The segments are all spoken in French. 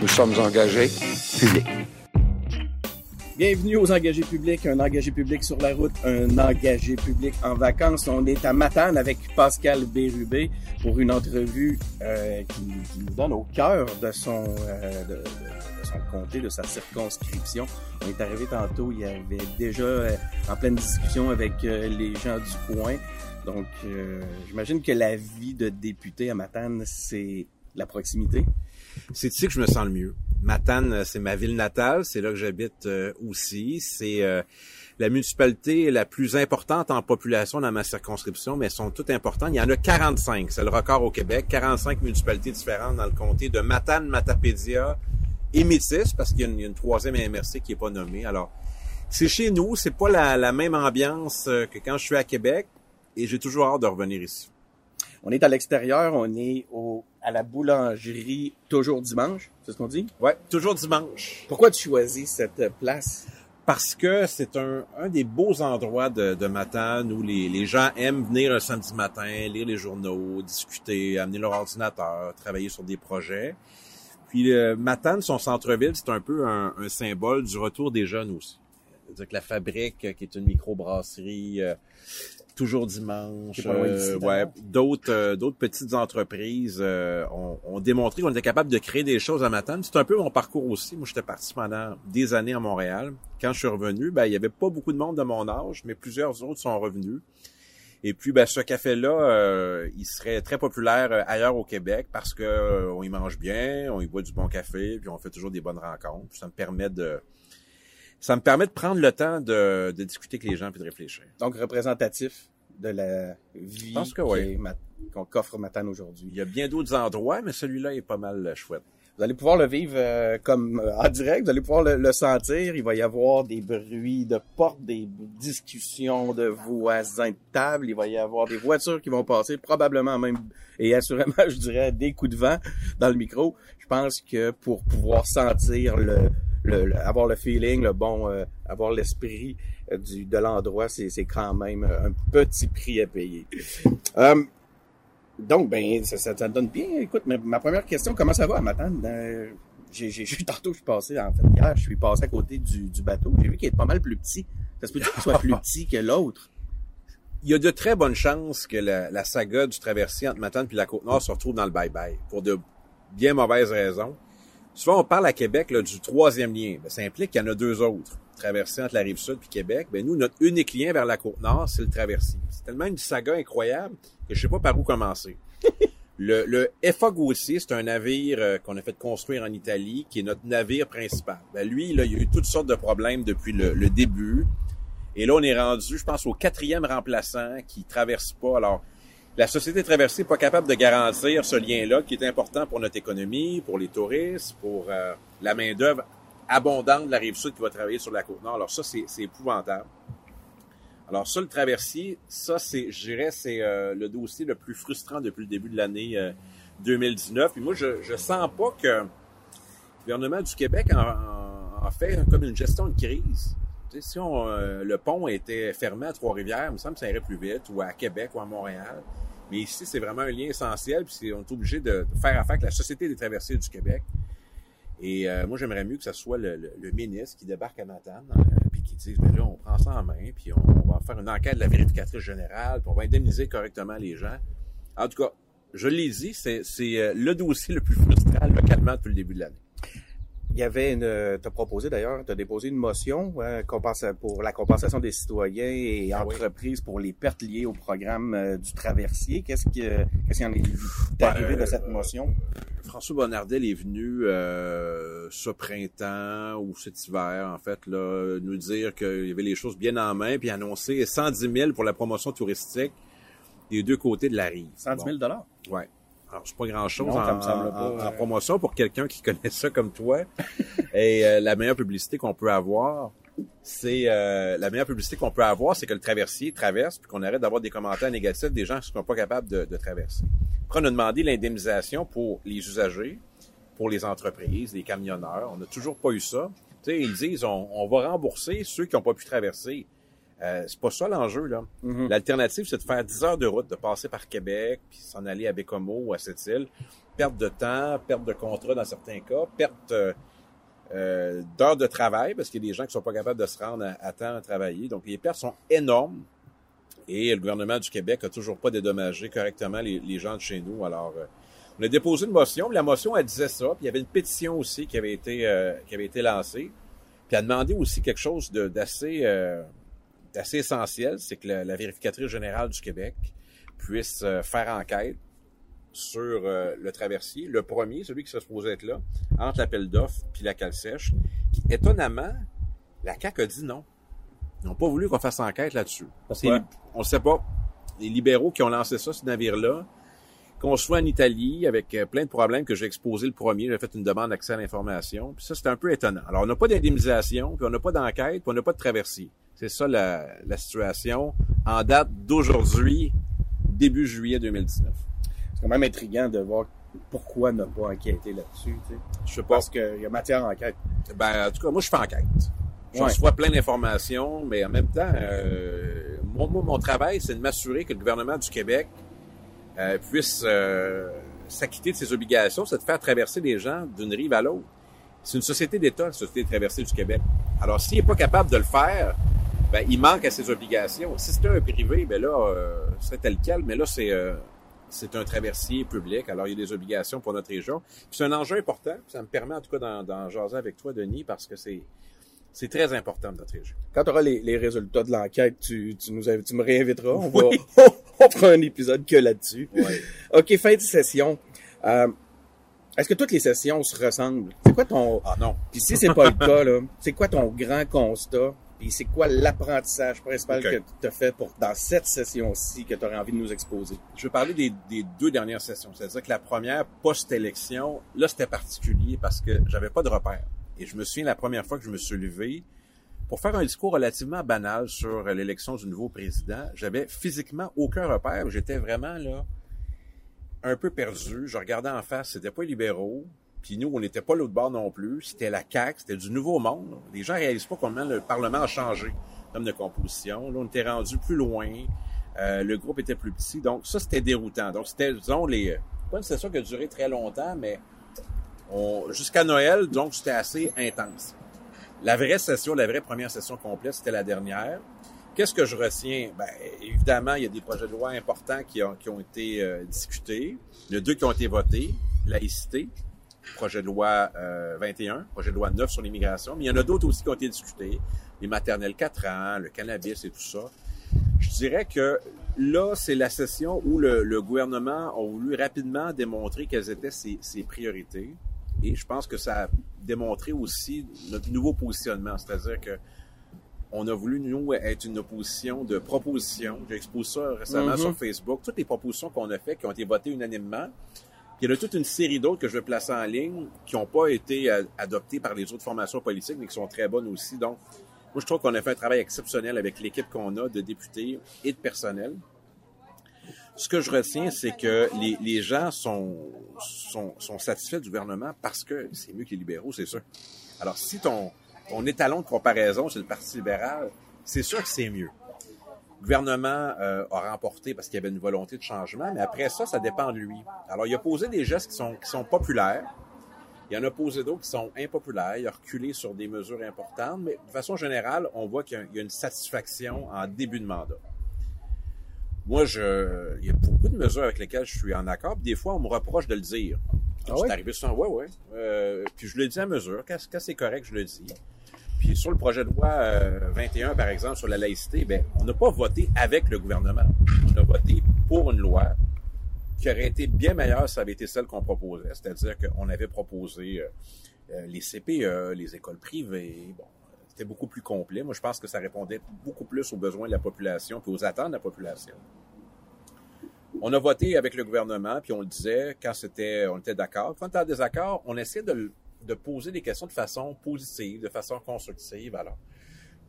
Nous sommes engagés publics. Bienvenue aux engagés publics, un engagé public sur la route, un engagé public en vacances. On est à Matane avec Pascal Bérubé pour une entrevue euh, qui, nous donne au cœur de son, euh, de, son comté, de sa circonscription. On est arrivé tantôt, il y avait déjà euh, en pleine discussion avec les gens du coin. Donc, j'imagine que la vie de député à Matane, c'est la proximité. C'est ici que je me sens le mieux. Matane, c'est ma ville natale, c'est là que j'habite euh, aussi. C'est euh, la municipalité la plus importante en population dans ma circonscription, mais elles sont toutes importantes. Il y en a 45, c'est le record au Québec, 45 municipalités différentes dans le comté de Matane, Matapédia et Métis, parce qu'il y, a une troisième MRC qui est pas nommée. Alors, c'est chez nous, c'est pas la, la même ambiance euh, que quand je suis à Québec, et j'ai toujours hâte de revenir ici. On est à l'extérieur, on est au, à la boulangerie toujours dimanche, c'est ce qu'on dit? Ouais, toujours dimanche. Pourquoi tu choisis cette place? Parce que c'est un, un des beaux endroits de, de Matane où les, les gens aiment venir un samedi matin, lire les journaux, discuter, amener leur ordinateur, travailler sur des projets. Puis euh, Matane, son centre-ville, c'est un peu un, un, symbole du retour des jeunes aussi. C'est-à-dire que la fabrique, qui est une microbrasserie, euh, toujours dimanche. Euh, ouais, d'autres euh, d'autres petites entreprises euh, ont, ont, démontré qu'on était capable de créer des choses à Matane. C'est un peu mon parcours aussi. Moi, j'étais parti pendant des années à Montréal. Quand je suis revenu, ben il y avait pas beaucoup de monde de mon âge, mais plusieurs autres sont revenus. Et puis, ben, ce café-là, euh, il serait très populaire ailleurs au Québec parce que euh, on y mange bien, on y boit du bon café, puis on fait toujours des bonnes rencontres. Ça me permet de, ça me permet de prendre le temps de, de discuter avec les gens puis de réfléchir. Donc, représentatif de la vie oui. qu'on qu'offre Matane aujourd'hui. Il y a bien d'autres endroits, mais celui-là est pas mal chouette. Vous allez pouvoir le vivre euh, comme euh, en direct, vous allez pouvoir le, le, sentir. Il va y avoir des bruits de portes, des discussions de voisins de table. Il va y avoir des voitures qui vont passer, probablement même, et assurément, je dirais, des coups de vent dans le micro. Je pense que pour pouvoir sentir le, le, le avoir le feeling, le bon, euh, avoir l'esprit du, de l'endroit, c'est, quand même un petit prix à payer. Um, donc, ben, ça, ça, ça, donne bien. Écoute, ma, ma, première question, comment ça va Matane? Euh, j'ai, j'ai, tantôt, je suis passé, en fait, hier, je suis passé à côté du, du bateau. J'ai vu qu'il est pas mal plus petit. Ça se peut qu'il soit plus petit que l'autre. Il y a de très bonnes chances que la, la saga du traversier entre Matane puis la Côte-Nord se retrouve dans le bye-bye, pour de bien mauvaises raisons. Souvent, on parle à Québec là, du troisième lien. Ben, ça implique qu'il y en a deux autres. Traversée entre la rive sud puis Québec. Ben, nous, notre unique lien vers la Côte-Nord, c'est le traversier. C'est tellement une saga incroyable que je sais pas par où commencer. le, le FA c'est un navire euh, qu'on a fait construire en Italie, qui est notre navire principal. Ben, lui, là, il y a eu toutes sortes de problèmes depuis le, le début. Et là, on est rendu, je pense, au quatrième remplaçant qui traverse pas. Alors, la société traversée n'est pas capable de garantir ce lien-là qui est important pour notre économie, pour les touristes, pour euh, la main-d'œuvre abondante de la rive sud qui va travailler sur la côte nord. Alors ça, c'est épouvantable. Alors ça, le traversier, ça, c'est, je dirais, c'est euh, le dossier le plus frustrant depuis le début de l'année euh, 2019. Puis moi, je, je sens pas que le gouvernement du Québec en, fait comme une gestion de crise. Si euh, le pont était fermé à Trois-Rivières, il me semble que ça irait plus vite, ou à Québec ou à Montréal. Mais ici, c'est vraiment un lien essentiel, puis on est obligé de, de, faire affaire avec la Société des traversiers du Québec. Et euh, moi, j'aimerais mieux que ce soit le, le, le, ministre qui débarque à Matane, euh, puis qui dise, ben là, on prend ça en main, puis on, on, va faire une enquête de la vérificatrice générale, puis on va indemniser correctement les gens. En tout cas, je l'ai dit, c'est euh, le dossier le plus frustrant localement depuis le début de l'année. Il y avait une, t'as proposé d'ailleurs, t'as déposé une motion euh, pour la compensation des citoyens et ah entreprises oui. pour les pertes liées au programme euh, du traversier. Qu'est-ce qui, qu'est-ce qui en est arrivé ben, de cette motion? François Bonnardel est venu euh, ce printemps ou cet hiver, en fait, là, nous dire qu'il y avait les choses bien en main, puis annoncer 110 000 pour la promotion touristique des deux côtés de la rive. 110 000 dollars? Bon. Ouais. Alors, c'est pas grand-chose en, en, en, promotion pour quelqu'un qui connaît ça comme toi. Et euh, la meilleure publicité qu'on peut avoir, c'est euh, la meilleure publicité qu'on peut avoir, c'est que le traversier traverse, puis qu'on arrête d'avoir des commentaires négatifs des gens qui ne sont pas capables de, de traverser. Après, on a demandé l'indemnisation pour les usagers, pour les entreprises, les camionneurs. On n'a toujours pas eu ça. Tu sais, ils disent, on, on va rembourser ceux qui n'ont pas pu traverser. Euh, c'est pas ça l'enjeu, là. Mhm. L'alternative, c'est de faire 10 heures de route, de passer par Québec, puis s'en aller à Bécomo ou à cette île. Perte de temps, perte de contrat dans certains cas, perte euh, euh, d'heures de travail, parce qu'il y a des gens qui sont pas capables de se rendre à, à temps à travailler. Donc, les pertes sont énormes. Et le gouvernement du Québec a toujours pas dédommagé correctement les, les gens de chez nous. Alors, euh, on a déposé une motion. puis La motion, elle disait ça. Puis il y avait une pétition aussi qui avait été, euh, qui avait été lancée. Puis elle demandait aussi quelque chose d'assez euh, d'assez essentiel, c'est que la, la vérificatrice générale du Québec puisse euh, faire enquête sur euh, le traversier, le premier, celui qui se supposait être là, entre l'appel d'offres puis la cale sèche. Puis, étonnamment, la CAQ a dit non. Ils n'ont pas voulu qu'on fasse enquête là-dessus. On ne sait pas. Les libéraux qui ont lancé ça, ce navire-là, qu'on soit en Italie avec euh, plein de problèmes que j'ai exposé le premier, j'ai fait une demande d'accès à l'information. Puis ça, c'est un peu étonnant. Alors, on n'a pas d'indemnisation, puis on n'a pas d'enquête, puis on n'a pas de traversier. C'est ça la, la situation en date d'aujourd'hui, début juillet 2019. C'est quand même intriguant de voir pourquoi ne pas enquêter là-dessus, tu sais. Je sais pas. Parce qu'il y a matière à enquête. Ben, en tout cas, moi, je fais enquête. Je Ouais. reçois plein d'informations, mais en même temps, euh, mon, mon travail, c'est de m'assurer que le gouvernement du Québec euh, puisse euh, s'acquitter de ses obligations, c'est de faire traverser les gens d'une rive à l'autre. C'est une société d'État, la Société de traversée du Québec. Alors, s'il n'est pas capable de le faire, ben, il manque à ses obligations. Si c'était un privé, ben là, euh, c'est tel quel, mais là, c'est euh, c'est un traversier public, alors il y a des obligations pour notre région. C'est un enjeu important, ça me permet en tout cas d'en jaser avec toi, Denis, parce que c'est c'est très important pour notre région. Quand tu auras les, les résultats de l'enquête, tu, tu nous tu me réinviteras. On, va, Oui. on fera un épisode que là-dessus. Ouais. OK, fin de session. Euh, Est-ce que toutes les sessions se ressemblent? C'est quoi ton... Ah non. Puis si c'est pas le cas, là, c'est quoi ton grand constat? Puis c'est quoi l'apprentissage principal que tu as fait pour, dans cette session-ci que tu aurais envie de nous exposer? Je vais parler des, des deux dernières sessions. C'est-à-dire que la première, post-élection, là, c'était particulier parce que j'avais pas de repère. Et je me souviens la première fois que je me suis levé pour faire un discours relativement banal sur l'élection du nouveau président. J'avais physiquement aucun repère. J'étais vraiment là un peu perdu. Je regardais en face, c'était pas les libéraux. Puis nous, on n'était pas l'autre bord non plus. C'était la CAQ, c'était du nouveau monde. Les gens réalisent pas comment le Parlement a changé termes de composition. Là, on était rendu plus loin. Euh, le groupe était plus petit. Donc, ça, c'était déroutant. Donc, c'était, disons, les, pas une session qui a duré très longtemps, mais jusqu'à Noël, donc, c'était assez intense. La vraie session, la vraie première session complète, c'était la dernière. Qu'est-ce que je retiens? Ben, évidemment, il y a des projets de loi importants qui ont, qui ont été euh, discutés. Il y a deux qui ont été votés. Laïcité, projet de loi euh, 21, projet de loi 9 sur l'immigration. Mais il y en a d'autres aussi qui ont été discutés. Les maternelles 4 ans, le cannabis et tout ça. Je dirais que là, c'est la session où le, le gouvernement a voulu rapidement démontrer quelles étaient ses, ses priorités. Et je pense que ça a démontré aussi notre nouveau positionnement. C'est-à-dire que on a voulu, nous, être une opposition de propositions. J'ai exposé ça récemment Mhm. sur Facebook. Toutes les propositions qu'on a faites, qui ont été votées unanimement. Il y en a toute une série d'autres que je vais placer en ligne qui n'ont pas été euh, adoptées par les autres formations politiques, mais qui sont très bonnes aussi. Donc, moi, je trouve qu'on a fait un travail exceptionnel avec l'équipe qu'on a de députés et de personnel. Ce que je retiens, c'est que les, les gens sont, sont, sont satisfaits du gouvernement parce que c'est mieux que les libéraux, c'est sûr. Alors, si ton, ton étalon de comparaison, c'est le Parti libéral, c'est sûr que c'est mieux. Le gouvernement euh, a remporté parce qu'il y avait une volonté de changement, mais après ça, ça dépend de lui. Alors, il a posé des gestes qui sont, qui sont populaires. Il en a posé d'autres qui sont impopulaires. Il a reculé sur des mesures importantes, mais de façon générale, on voit qu'il y a- y une satisfaction en début de mandat. Moi, je, il y a beaucoup de mesures avec lesquelles je suis en accord. puis Des fois, on me reproche de le dire. Ah c'est ouais? arrivé souvent, ouais, ouais. Euh, puis je le dis à mesure. Quand, quand c'est correct, je le dis. Puis sur le projet de loi euh, 21, par exemple, sur la laïcité, ben, on n'a pas voté avec le gouvernement. On a voté pour une loi qui aurait été bien meilleure si ça avait été celle qu'on proposait. C'est-à-dire qu'on avait proposé euh, euh, les CPE, les écoles privées. Bon, c'était beaucoup plus complet. Moi, je pense que ça répondait beaucoup plus aux besoins de la population puis aux attentes de la population. On a voté avec le gouvernement, puis on le disait quand c'était, on était d'accord. Quand on était en désaccord, on essayait de, le- de poser des questions de façon positive, de façon constructive. Alors,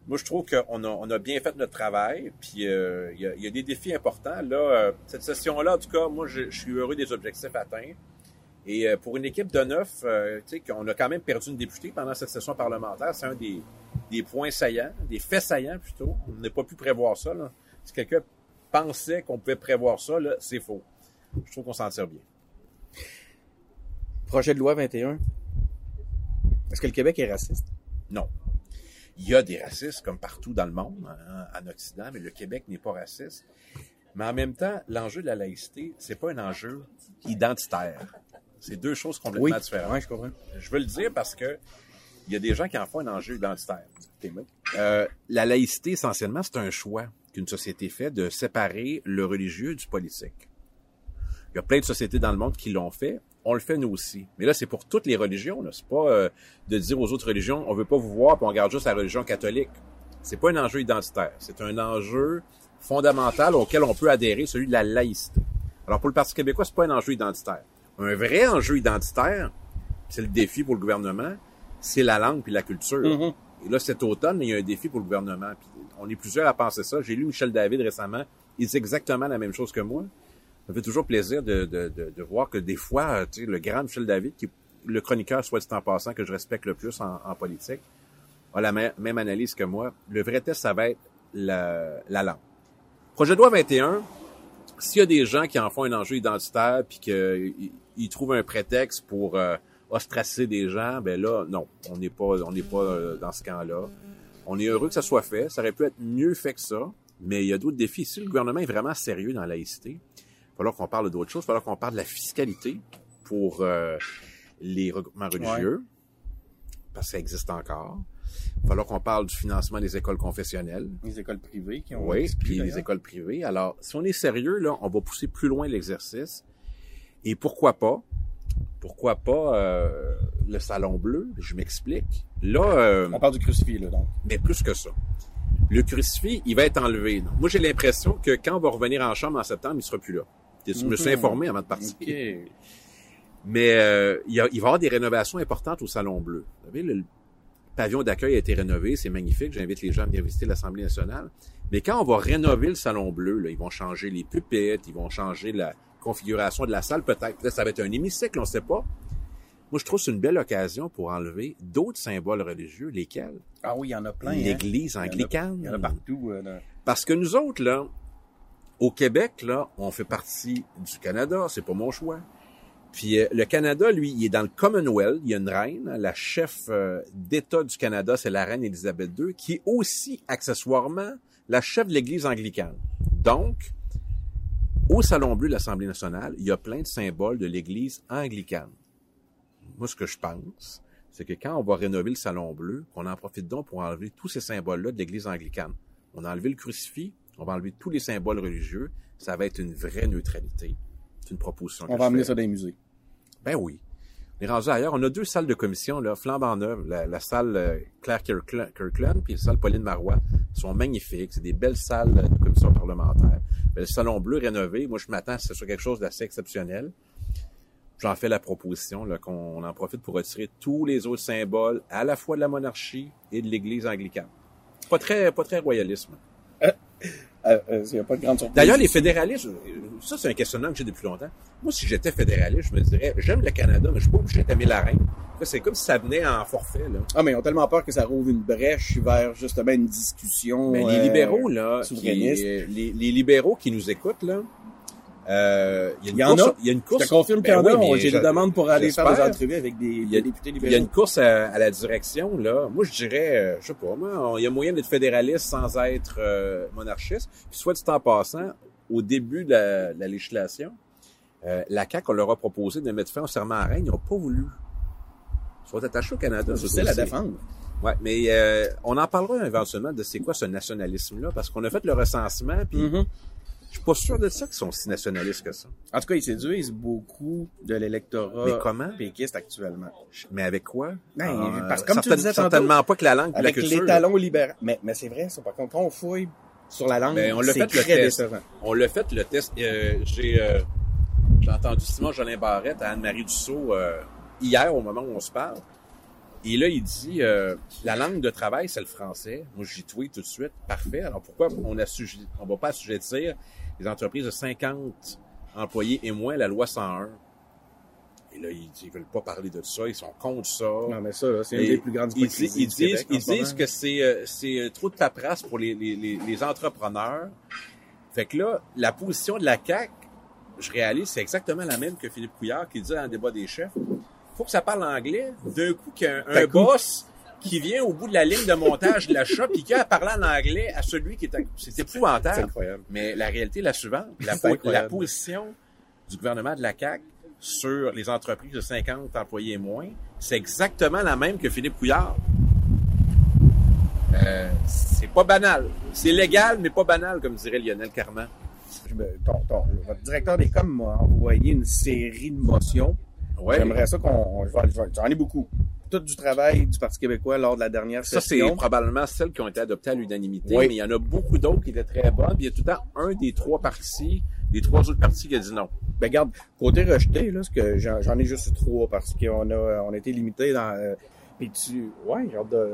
moi, je trouve qu'on a, bien fait notre travail, puis euh, il y, a, des défis importants. Là, euh, cette session-là, en tout cas, moi, je, suis heureux des objectifs atteints. Et euh, pour une équipe de neuf, tu sais, qu'on a quand même perdu une députée pendant cette session parlementaire, c'est un des, points saillants, des faits saillants plutôt. On n'a pas pu prévoir ça. Si quelqu'un pensait qu'on pouvait prévoir ça, c'est faux. Je trouve qu'on s'en tire bien. Projet de loi 21. Est-ce que le Québec est raciste? Non. Il y a des racistes comme partout dans le monde, hein, en Occident, mais le Québec n'est pas raciste. Mais en même temps, l'enjeu de la laïcité, c'est pas un enjeu identitaire. C'est deux choses complètement Oui, différentes. ouais, je comprends. Je veux le dire parce que il y a des gens qui en font un enjeu identitaire. Euh, la laïcité, essentiellement, c'est un choix qu'une société fait de séparer le religieux du politique. Il y a plein de sociétés dans le monde qui l'ont fait. On le fait nous aussi. Mais là, c'est pour toutes les religions. C'est pas euh, de dire aux autres religions, on veut pas vous voir, puis on garde juste la religion catholique. C'est pas un enjeu identitaire. C'est un enjeu fondamental auquel on peut adhérer, celui de la laïcité. Alors pour le Parti québécois, c'est pas un enjeu identitaire. Un vrai enjeu identitaire, c'est le défi pour le gouvernement, c'est la langue puis la culture. Mhm. Et là, cet automne, il y a un défi pour le gouvernement. Puis on est plusieurs à penser ça. J'ai lu Michel David récemment. Il dit exactement la même chose que moi. Ça fait toujours plaisir de, de, de, voir que des fois, euh, tu sais, le grand Michel David, qui le chroniqueur, soit dit en passant, que je respecte le plus en, politique, a la même, analyse que moi. Le vrai test, ça va être la, la langue. Projet de loi 21, s'il y a des gens qui en font un enjeu identitaire puis qu'ils ils trouvent un prétexte pour euh, ostraciser des gens, ben là, non, on n'est pas, on pas euh, dans ce camp-là. On est heureux que ça soit fait. Ça aurait pu être mieux fait que ça, mais il y a d'autres défis. Si le gouvernement est vraiment sérieux dans la laïcité, falloir qu'on parle d'autres choses. Il va falloir qu'on parle de la fiscalité pour euh, les regroupements religieux, parce que ça existe encore. Il va falloir qu'on parle du financement des écoles confessionnelles. Les écoles privées qui ont Oui, puis les écoles privées. Alors, si on est sérieux, là, on va pousser plus loin l'exercice. Et pourquoi pas? Pourquoi pas euh, le salon bleu? Je m'explique. Là, euh, On parle du crucifix, là, donc. mais plus que ça. Le crucifix, il va être enlevé. Donc, moi, j'ai l'impression que quand on va revenir en chambre en septembre, il sera plus là. Je me suis Mhm. informé avant de partir. Mais euh, il, y a- il va y avoir des rénovations importantes au Salon Bleu. Vous savez, le, le pavillon d'accueil a été rénové, c'est magnifique. J'invite les gens à venir visiter l'Assemblée nationale. Mais quand on va rénover le Salon Bleu, là, ils vont changer les pupitres, ils vont changer la configuration de la salle peut-être. Là, ça va être un hémicycle, on ne sait pas. Moi, je trouve que c'est une belle occasion pour enlever d'autres symboles religieux, lesquels? Ah oui, il y en a plein. hein. l'Église anglicane. Il y en a partout. euh, Parce que nous autres, là, au Québec, on fait partie du Canada, c'est pas mon choix. Puis euh, le Canada, lui, il est dans le Commonwealth, il y a une reine, la chef euh, d'État du Canada, c'est la reine Élisabeth II, qui est aussi accessoirement la chef de l'Église anglicane. Donc, au Salon Bleu de l'Assemblée nationale, il y a plein de symboles de l'Église anglicane. Moi, ce que je pense, c'est que quand on va rénover le Salon Bleu, qu'on en profite donc pour enlever tous ces symboles-là de l'Église anglicane. On a enlevé le crucifix, on va enlever tous les symboles religieux, ça va être une vraie neutralité. C'est une proposition que On va amener fais. ça dans les musées. Ben oui. On est rendu ailleurs. On a deux salles de commission, là, flambant neuves. La, la salle euh, Claire Kirkland, puis la salle Pauline Marois. Elles sont magnifiques. C'est des belles salles de commission parlementaire. Ben, le salon bleu rénové, moi, je m'attends à ce que ce soit quelque chose d'assez exceptionnel. J'en fais la proposition, qu'on en profite pour retirer tous les autres symboles, à la fois de la monarchie et de l'Église anglicane. Pas très, pas très royalisme. Euh, euh, il n'y a pas de grande surprise. D'ailleurs, les fédéralistes, euh, ça c'est un questionnement que j'ai depuis longtemps. Moi, si j'étais fédéraliste, je me dirais, j'aime le Canada, mais je suis pas obligé d'aimer la reine. C'est comme si ça venait en forfait. Là. Ah, mais ils ont tellement peur que ça rouvre une brèche vers justement une discussion. Mais les euh, libéraux, là, qui, euh, les libéraux qui nous écoutent, là, euh, il y a une course, a. il y a une Je course. te confirme Ben qu'il y en a. oui, mais J'ai je- des demandes pour aller faire des entrevues avec des, Il y a- des députés Il libéraux. y a une course à, à la direction, là. Moi, je dirais, euh, je sais pas, moi, on- il y a moyen d'être fédéraliste sans être euh, monarchiste. Puis, soit dit en passant, au début de la, de la législation, euh, la CAQ, on leur a proposé de mettre fin au serment à reine. Ils n'ont pas voulu. Ils sont attachés au Canada. ce C'est la défendre. Ouais, mais euh, on en parlera éventuellement de c'est quoi ce nationalisme-là, parce qu'on a fait le recensement, puis Mhm. Je suis pas sûr de ça qu'ils sont si nationalistes que ça. En tout cas, ils séduisent beaucoup de l'électorat Mais comment? péquiste actuellement. Mais avec quoi? Ben, Ah, parce que comme tu certaine- disais certainement pas que la langue et la Avec culture. les talons libéraux. Mais, mais c'est vrai, ça. Par contre, quand on fouille sur la langue, Ben, on l'a fait le test. décevant. On l'a fait, le test. Euh, j'ai, euh, j'ai entendu Simon Jolin Barrette à Anne-Marie Dussault euh, hier, au moment où on se parle. Et là, il dit, euh, la langue de travail, c'est le français. Moi, j'y tweet tout de suite. Parfait. Alors, pourquoi on assujet- on va pas assujettir les entreprises de 50 employés et moins la loi 101? Et là, ils, ils veulent pas parler de ça, ils sont contre ça. Non, mais ça, c'est une des plus grandes Ils, ils du disent, Québec ils disent que c'est euh, c'est euh, trop de paperasse pour les, les, les, les entrepreneurs. Fait que là, la position de la CAQ, je réalise, c'est exactement la même que Philippe Couillard qui dit dans le débat des chefs. faut que ça parle anglais. D'un coup, qu'il y a un, un D'un coup. boss qui vient au bout de la ligne de montage de l'achat puis qui a à parler en anglais à celui qui est à... C'est C'est épouvantable. incroyable. Mais la réalité est la suivante. La, position du gouvernement de la CAQ sur les entreprises de 50 employés et moins, c'est exactement la même que Philippe Couillard. Euh, c'est pas banal. C'est légal, mais pas banal, comme dirait Lionel Carman. Je me- ton- ton- votre directeur des coms m'a envoyé une série de motions. Ouais. J'aimerais ça qu'on... J'en ai beaucoup. Tout du travail du Parti québécois lors de la dernière Ça, c'est session. probablement celles qui ont été adoptées à l'unanimité, Oui. mais il y en a beaucoup d'autres qui étaient très bonnes. Il y a tout le temps un des trois partis, des trois autres partis qui a dit non. Ben regarde, côté rejeté, là, que j'en ai juste trois parce qu'on a on a été limité dans. euh, puis tu. Ouais, hâte de.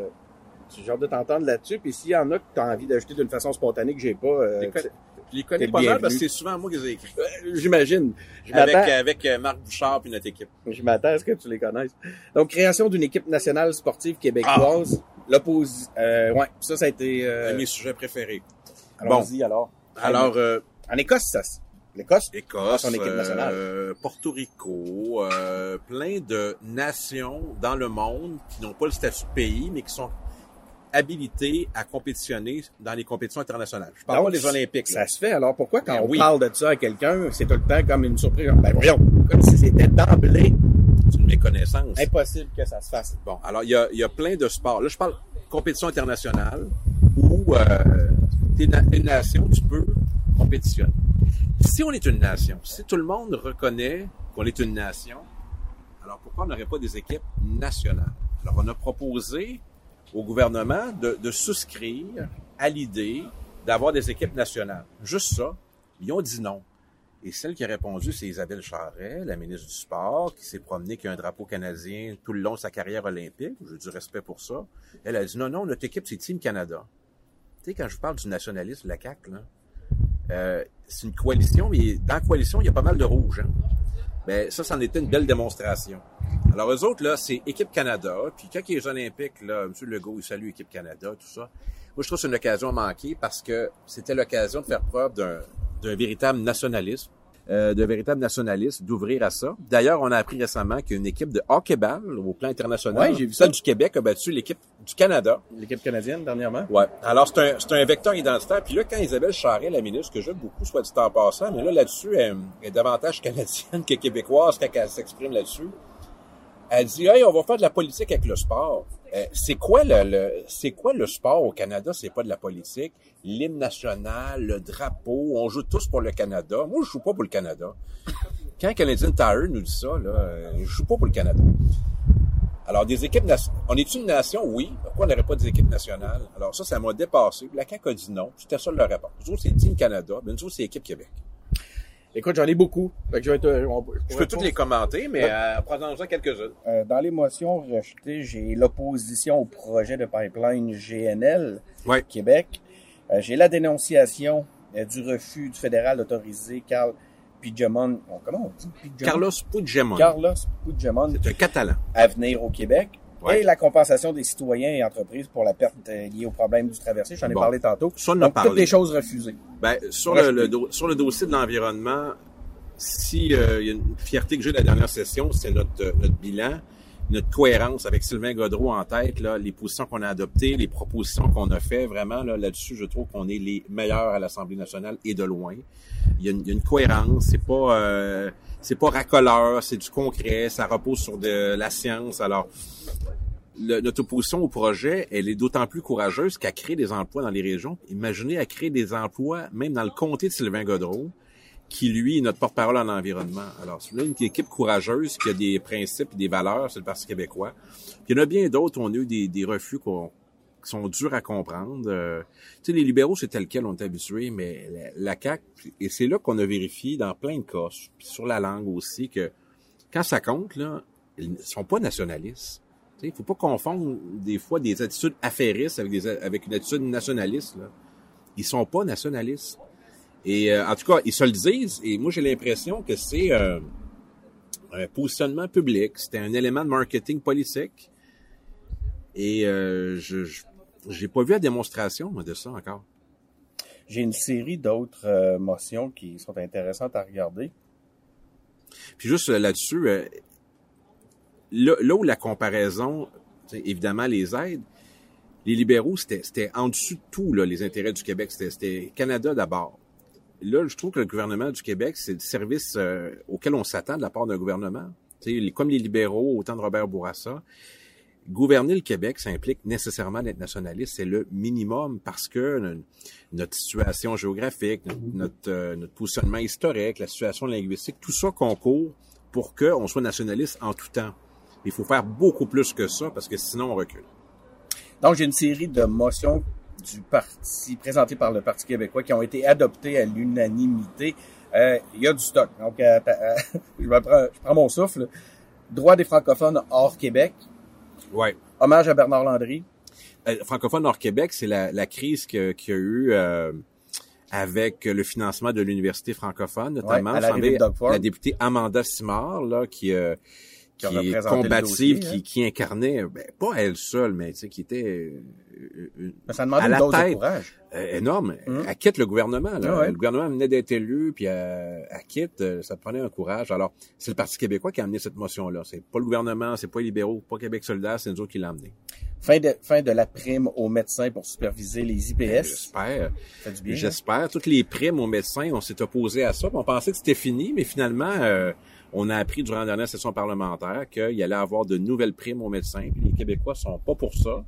J'ai hâte de t'entendre là-dessus. Puis s'il y en a que tu as envie d'ajouter d'une façon spontanée que j'ai pas. euh, c'est- Je les connais pas mal parce que c'est souvent moi qui les ai écrits. euh, J'imagine. Avec, avec euh, Marc Bouchard puis notre équipe. je m'attends à ce que tu les connaisses. Donc, création d'une équipe nationale sportive québécoise. L'opposition. Euh, ouais, ça, ça a été. Un Euh, de mes sujets préférés. allons-y, alors. Alors, euh, En Écosse, ça. se- L'Écosse, Écosse, son équipe nationale. euh, Porto Rico, euh, plein de nations dans le monde qui n'ont pas le statut de pays, mais qui sont habilitées à compétitionner dans les compétitions internationales. Je parle Donc, pas des Olympiques. là. Ça se fait. Alors pourquoi quand Ben on oui. parle de ça à quelqu'un, c'est tout le temps comme une surprise? Ben voyons, comme si c'était d'emblée C'est une méconnaissance. impossible que ça se fasse. Bon, alors il y a, il y a plein de sports. Là, je parle compétition internationale où euh, t'es une nation, tu peux compétitionner. Si on est une nation, si tout le monde reconnaît qu'on est une nation, alors pourquoi on n'aurait pas des équipes nationales? Alors on a proposé au gouvernement de, souscrire à l'idée d'avoir des équipes nationales. Juste ça. Ils ont dit non. Et celle qui a répondu, c'est Isabelle Charret, la ministre du Sport, qui s'est promenée avec un drapeau canadien tout le long de sa carrière olympique. J'ai du respect pour ça. Elle a dit non, non, notre équipe, c'est Team Canada. Tu sais, quand je parle du nationalisme, la CAQ, là, euh, c'est une coalition, mais dans la coalition, il y a pas mal de rouge. Hein? Ben, ça, c'en était une belle démonstration. Alors, eux autres, là, c'est Équipe Canada. Puis quand il y a les Olympiques, là, M. Legault, il salue Équipe Canada, tout ça. Moi, je trouve que c'est une occasion manquée parce que c'était l'occasion de faire preuve d'un véritable nationalisme, euh, d'un véritable nationalisme, d'ouvrir à ça. D'ailleurs, on a appris récemment qu'une équipe de hockey-ball au plan international, Ouais, j'ai vu celle ça. du Québec, a battu l'équipe du Canada. L'équipe canadienne, dernièrement. Ouais. Alors, c'est un, c'est un vecteur identitaire. Puis là, quand Isabelle Charret, la ministre, que j'aime beaucoup, soit dit en passant, mais là, là-dessus, elle, elle est davantage canadienne que québécoise quand elle s'exprime là-dessus. Elle dit, hey, on va faire de la politique avec le sport. Euh, c'est quoi le, le- c'est quoi le sport au Canada? C'est pas de la politique. L'hymne national, le drapeau, on joue tous pour le Canada. Moi, je joue pas pour le Canada. Quand Canadian Tire nous dit ça, là, euh, je joue pas pour le Canada. Alors, des équipes nationales. On est une nation? Oui. Pourquoi on n'aurait pas des équipes nationales? Alors, ça, ça m'a dépassé. La CAQ a dit non. C'était ça leur réponse. Nous autres, c'est Team Canada, mais nous autres, c'est Équipe Québec. Écoute, j'en ai beaucoup. Fait que je vais on- Je peux toutes les commenter, mais euh, prenons-en quelques-unes. Euh, dans les motions rejetées, j'ai l'opposition au projet de pipeline GNL Ouais. Québec. Euh, j'ai la dénonciation euh, du refus du fédéral d'autoriser Carl Puigdemont, oh, comment on dit Puigdemont? Carlos Puigdemont. Carlos Puigdemont C'est un Catalan. à venir au Québec. Ouais. Et la compensation des citoyens et entreprises pour la perte euh, liée au problème du traversé. J'en ai Bon. parlé tantôt. Ça, on en a Donc, toutes les choses refusées. Ben, sur, le, je le peux. do- sur le dossier de l'environnement, si euh, il y a une fierté que j'ai de la dernière session, c'est notre, euh, notre bilan, notre cohérence avec Sylvain Godreau en tête, là, les positions qu'on a adoptées, les propositions qu'on a fait, vraiment là, là-dessus, je trouve qu'on est les meilleurs à l'Assemblée nationale et de loin. Il y a une, y a une cohérence, c'est pas euh, c'est pas racoleur, c'est du concret, ça repose sur de la science. Alors, le- notre opposition au projet, elle est d'autant plus courageuse qu'à créer des emplois dans les régions. Imaginez à créer des emplois même dans le comté de Sylvain Godreau, qui lui est notre porte-parole en environnement. Alors, c'est une équipe courageuse qui a des principes et des valeurs, c'est le Parti québécois. Puis il y en a bien d'autres, on a eu des, des refus qu'on- qui sont durs à comprendre. Euh, tu sais, les libéraux, c'est tel quel, on est habitué, mais la, la CAQ, et c'est là qu'on a vérifié dans plein de cas, sur la langue aussi, que quand ça compte, là, ils ne sont pas nationalistes. Il faut pas confondre des fois des attitudes affairistes avec, des, avec une attitude nationaliste. Là. Ils sont pas nationalistes. Et euh, en tout cas, ils se le disent. Et moi, j'ai l'impression que c'est euh, un positionnement public, c'était un élément de marketing politique. Et euh, je j'ai pas vu la démonstration moi, de ça encore. J'ai une série d'autres euh, motions qui sont intéressantes à regarder. Puis juste euh, là-dessus, euh, là, là, où la comparaison, évidemment les aides, les libéraux, c'était en dessus de tout, là, les intérêts du Québec. C'était Canada d'abord. Là, je trouve que le gouvernement du Québec, c'est le service euh, auquel on s'attend de la part d'un gouvernement. sais, comme les libéraux, autant de Robert Bourassa, gouverner le Québec, ça implique nécessairement d'être nationaliste. C'est le minimum parce que notre situation géographique, notre, euh, notre, positionnement historique, la situation linguistique, tout ça concourt pour qu'on soit nationaliste en tout temps. Il faut faire beaucoup plus que ça parce que sinon on recule. Donc j'ai une série de motions du parti présentées par le Parti québécois qui ont été adoptées à l'unanimité. Euh, il y a du stock. Donc euh, je, prends, je prends mon souffle. Droit des francophones hors Québec, Ouais. Hommage à Bernard Landry. Euh, francophone Nord-Québec, c'est la, la, crise qu'il y a eu euh, avec le financement de l'université francophone, notamment. Ouais, la, la, députée Amanda Simard, là, qui, euh, qui, est combative, qui, hein. qui, incarnait, ben, pas elle seule, mais tu sais, qui était euh, ça demandait à la tête, de courage. Euh, énorme. Hum. Elle quitte le gouvernement. Là. Le gouvernement venait d'être élu, puis elle, elle quitte. Ça prenait un courage. Alors, c'est le Parti québécois qui a amené cette motion-là. C'est pas le gouvernement, c'est pas les libéraux, pas Québec solidaire, c'est nous autres qui l'ont amené. Fin de, fin de la prime aux médecins pour superviser les IPS. Ben, j'espère. J'espère. Toutes les primes aux médecins, on s'est opposé à ça. On pensait que c'était fini, mais finalement, euh, on a appris durant la dernière session parlementaire qu'il allait avoir de nouvelles primes aux médecins. Les Québécois sont pas pour ça.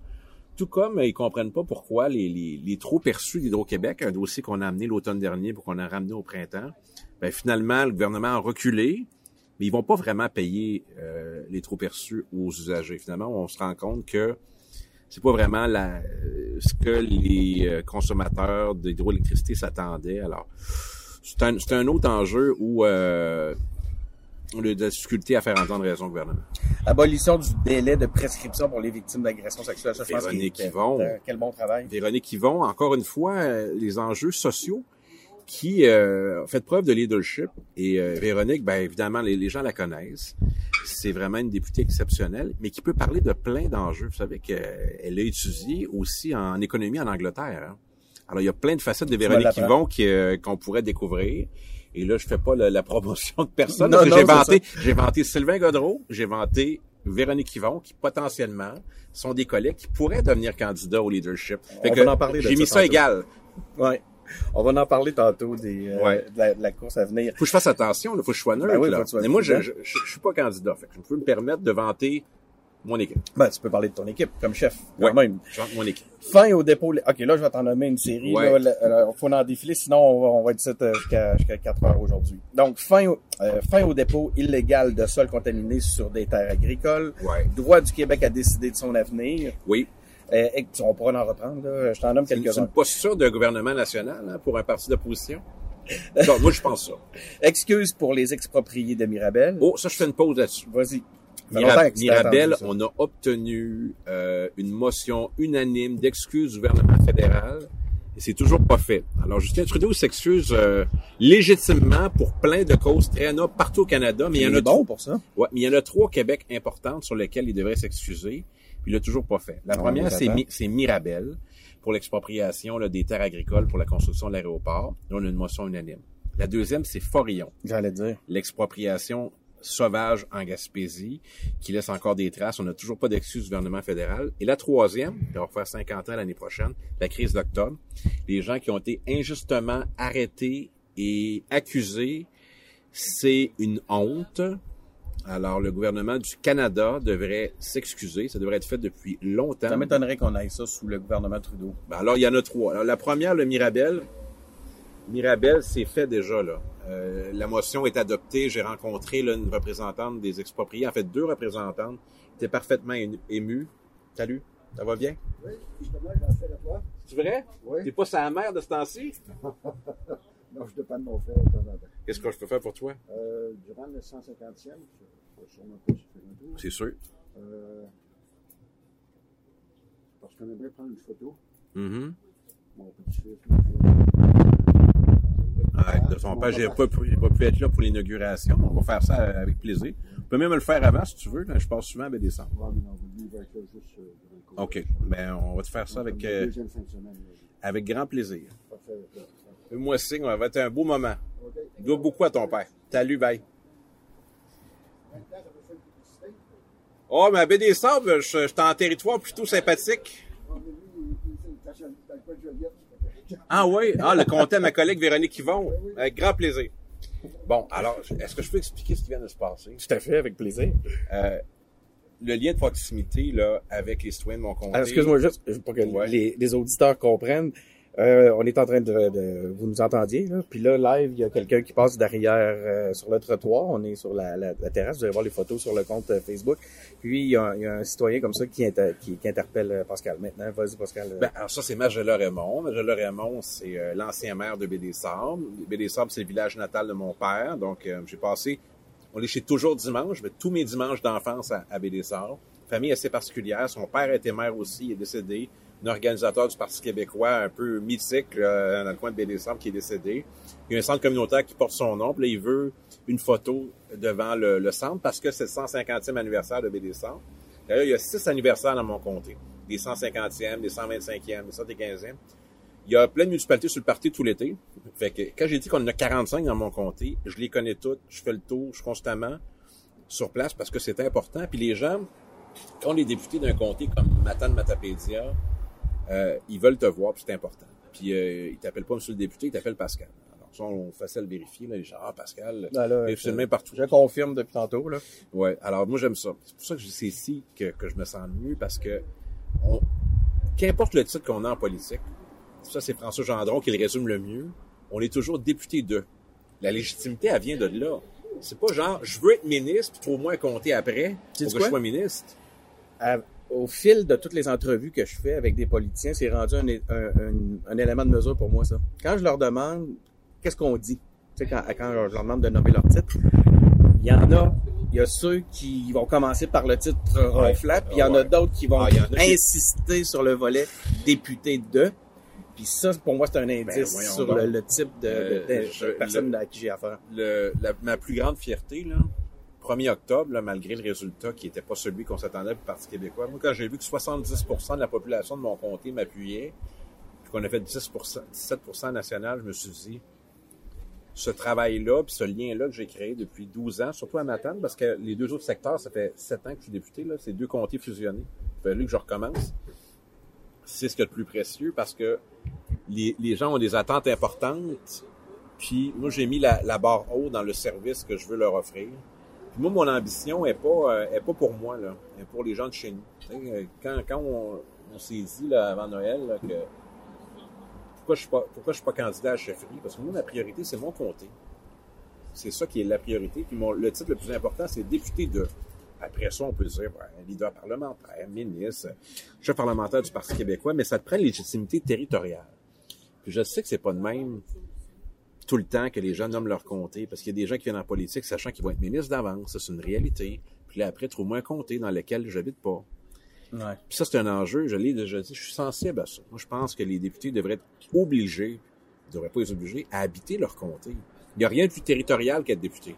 Tout comme ils comprennent pas pourquoi les, les, les trop perçus d'Hydro-Québec, un dossier qu'on a amené l'automne dernier pour qu'on a ramené au printemps, ben finalement, le gouvernement a reculé, mais ils vont pas vraiment payer euh, les trop perçus aux usagers. Finalement, on se rend compte que c'est pas vraiment la, ce que les euh, consommateurs d'hydroélectricité s'attendaient. Alors, c'est un, un, autre enjeu où euh, on a de la difficulté à faire entendre raison au gouvernement. Abolition du délai de prescription pour les victimes d'agressions sexuelles. Ça, je Véronique Yvon. quel bon travail. Véronique Yvon, encore une fois, euh, les enjeux sociaux qui euh, fait preuve de leadership. Et euh, Véronique, ben évidemment, les, gens la connaissent. C'est vraiment une députée exceptionnelle, mais qui peut parler de plein d'enjeux. Vous savez qu'elle a étudié aussi en économie en Angleterre. Hein. Alors, il y a plein de facettes de Véronique Yvon euh, qu'on pourrait découvrir. Et là, je fais pas la, promotion de personne. J'ai vanté, j'ai vanté Sylvain Godreau, j'ai vanté Véronique Yvon, qui potentiellement sont des collègues qui pourraient devenir candidats au leadership. Fait On va en parler J'ai mis ça égal. Ouais. On va en parler tantôt des, euh, de, la, course à venir. Faut que je fasse attention, là. Faut que je sois neutre, ben là. Mais moi, je, je, je, suis pas candidat. Fait que je peux me permettre de vanter mon équipe. Ben, tu peux parler de ton équipe comme chef, quand même. mon équipe. Fin au dépôt. OK, là, je vais t'en nommer une série. Il faut en défiler, sinon on va, on va être euh, jusqu'à jusqu'à 4 heures aujourd'hui. Donc, fin au, euh, fin au dépôt illégal de sol contaminé sur des terres agricoles. Ouais. Droit du Québec à décider de son avenir. Oui. Euh, et, on pourra en reprendre. Là. Je t'en nomme quelques-uns. C'est une posture d'un gouvernement national hein, pour un parti d'opposition? Moi, je pense ça. Excuse pour les expropriés de Mirabel. Oh, ça, je fais une pause là-dessus. Vas-y. Mirabel, on a obtenu euh, une motion unanime d'excuse du gouvernement fédéral et c'est toujours pas fait. Alors Justin Trudeau s'excuse euh, légitimement pour plein de causes très nobles partout au Canada, mais il y en a bon pour ça. Ouais, mais il y en a trois au Québec importantes sur lesquelles il devrait s'excuser, puis il l'a toujours pas fait. La première c'est Mirabel pour l'expropriation des terres agricoles pour la construction de l'aéroport. Là, on a une motion unanime. La deuxième, c'est Forillon. J'allais dire. L'expropriation sauvage en Gaspésie, qui laisse encore des traces. On n'a toujours pas d'excuse du gouvernement fédéral. Et la troisième, on va faire 50 ans l'année prochaine, la crise d'octobre. Les gens qui ont été injustement arrêtés et accusés, c'est une honte. Alors, le gouvernement du Canada devrait s'excuser. Ça devrait être fait depuis longtemps. Ça m'étonnerait qu'on aille ça sous le gouvernement Trudeau. Ben, alors, il y en a trois. Alors, la première, le Mirabel. Mirabel, c'est fait déjà, là. Euh, la motion est adoptée. J'ai rencontré là, une représentante des expropriés, en fait deux représentantes, étaient parfaitement émues. Salut, ça va bien? Oui, justement, j'en fais la toi. C'est vrai? Oui. T'es pas sa mère de ce temps-ci? non, je dépends de mon frère Qu'est-ce que je peux faire pour toi? Euh, durant le 150e, je vais sûrement pas faire un tour. C'est sûr. Euh, parce qu'on aimerait prendre une photo. Mm -hmm. Mon petit-fils, de ton père, pu- j'ai pas pu être là pour l'inauguration. On va faire ça avec plaisir. On peut même le faire avant si tu veux. Je passe souvent à décembre. Il. OK. Ben, on va te faire ça avec, euh, grand plaisir. Moi signe, ça va être un beau moment. Il doit beaucoup à ton père. Salut, bye. Oh, mais à Sables, je, je suis en territoire plutôt sympathique. Ah oui? Ah, le comté à ma collègue Véronique Yvon. Avec grand plaisir. Bon, alors, est-ce que je peux expliquer ce qui vient de se passer? Tout à fait, avec plaisir. Euh, le lien de proximité là, avec les citoyens de mon comté. Alors, excuse-moi juste, pour que Ouais. les, les auditeurs comprennent. Euh, on est en train de, vous nous entendiez là, puis là live, il y a quelqu'un qui passe derrière euh, sur le trottoir. On est sur la, terrasse. Vous allez voir les photos sur le compte euh, Facebook. Puis il y, a, un- citoyen comme ça qui, inter- qui, qui interpelle Pascal. Maintenant, vas-y Pascal. Ben, alors ça, c'est Magella Raymond. Magella Raymond, c'est l'ancien maire de Baie-des-Sables. Baie-des-Sables, c'est le village natal de mon père. Donc, j'ai passé, on est chez toujours dimanche, mais tous mes dimanches d'enfance à, à Baie-des-Sables. Famille assez particulière. Son père était maire aussi, il est décédé. Un organisateur du Parti québécois un peu mythique dans le coin de Baie-des-Sables qui est décédé. Il y a un centre communautaire qui porte son nom. Puis là, il veut une photo devant le, centre parce que c'est le 150e anniversaire de Baie-des-Sables. D'ailleurs, il y a six anniversaires dans mon comté. Des 150e, des 125e, des 115e. Il y a plein de municipalités sur le parti tout l'été. Quand j'ai dit qu'on en a 45 dans mon comté, je les connais toutes, je fais le tour, je suis constamment sur place parce que c'est important. Puis les gens, quand on est député d'un comté comme Matane Matapédia, euh, ils veulent te voir, puis c'est important. Puis euh, ils t'appellent pas monsieur le député, ils t'appellent Pascal. Alors ça, on facile le vérifier. Là, les gens, ah, Pascal, Ben là, partout. Je confirme depuis tantôt là. Ouais, alors moi j'aime ça. C'est pour ça que c'est ici que, que je me sens mieux parce que on, qu'importe le titre qu'on a en politique, ça c'est François Gendron qui le résume le mieux, on est toujours député de. La légitimité, elle vient de là. C'est pas genre, je veux être ministre, puis moins compter après pour que quoi? je sois ministre. à- au fil de toutes les entrevues que je fais avec des politiciens, c'est rendu un, é- un- un- un élément de mesure pour moi, ça. Quand je leur demande qu'est-ce qu'on dit, tu sais, quand, quand je leur demande de nommer leur titre, il y en a, il y a ceux qui vont commencer par le titre ronflant, puis il y en a Ouais. d'autres qui vont Ah, insister sur le volet député de. Puis ça, pour moi, c'est un indice Ben, voyons sur le, le type de, de- Euh, de- je- de personne le- à qui j'ai affaire. Le, la- ma plus grande fierté, là, 1er octobre, malgré le résultat qui n'était pas celui qu'on s'attendait le Parti québécois, moi, quand j'ai vu que 70% de la population de mon comté m'appuyait, puis qu'on a fait 10 17% national, je me suis dit, ce travail-là, puis ce lien-là que j'ai créé depuis 12 ans, surtout à Matane, parce que les deux autres secteurs, ça fait 7 ans que je suis député, là, c'est deux comtés fusionnés. Il fallu que je recommence. C'est ce qu'il y a de plus précieux parce que les, les gens ont des attentes importantes, puis moi, j'ai mis la, la barre haute dans le service que je veux leur offrir. Moi, mon ambition est pas, euh, pas pour moi, là, est pour les gens de chez nous. Euh, Quand, on, s'est dit avant Noël que pourquoi je je suis pas candidat à la chefferie, parce que moi, ma priorité, c'est mon comté. C'est ça qui est la priorité. Le titre le plus important, c'est député de. Après ça, on peut dire ouais, leader parlementaire, ministre, chef parlementaire du Parti québécois, mais ça te prend légitimité territoriale. Je sais que c'est pas de même tout le temps que les gens nomment leur comté, parce qu'il y a des gens qui viennent en politique sachant qu'ils vont être ministres d'avance, ça c'est une réalité. Puis là, après, trouve-moi un comté dans lequel j'habite pas. Ouais. Puis ça, c'est un enjeu, je l'ai déjà dit, je suis sensible à ça. Moi, je pense que les députés devraient être obligés, ils devraient pas les obliger, à habiter leur comté. Il n'y a rien de plus territorial qu'être député.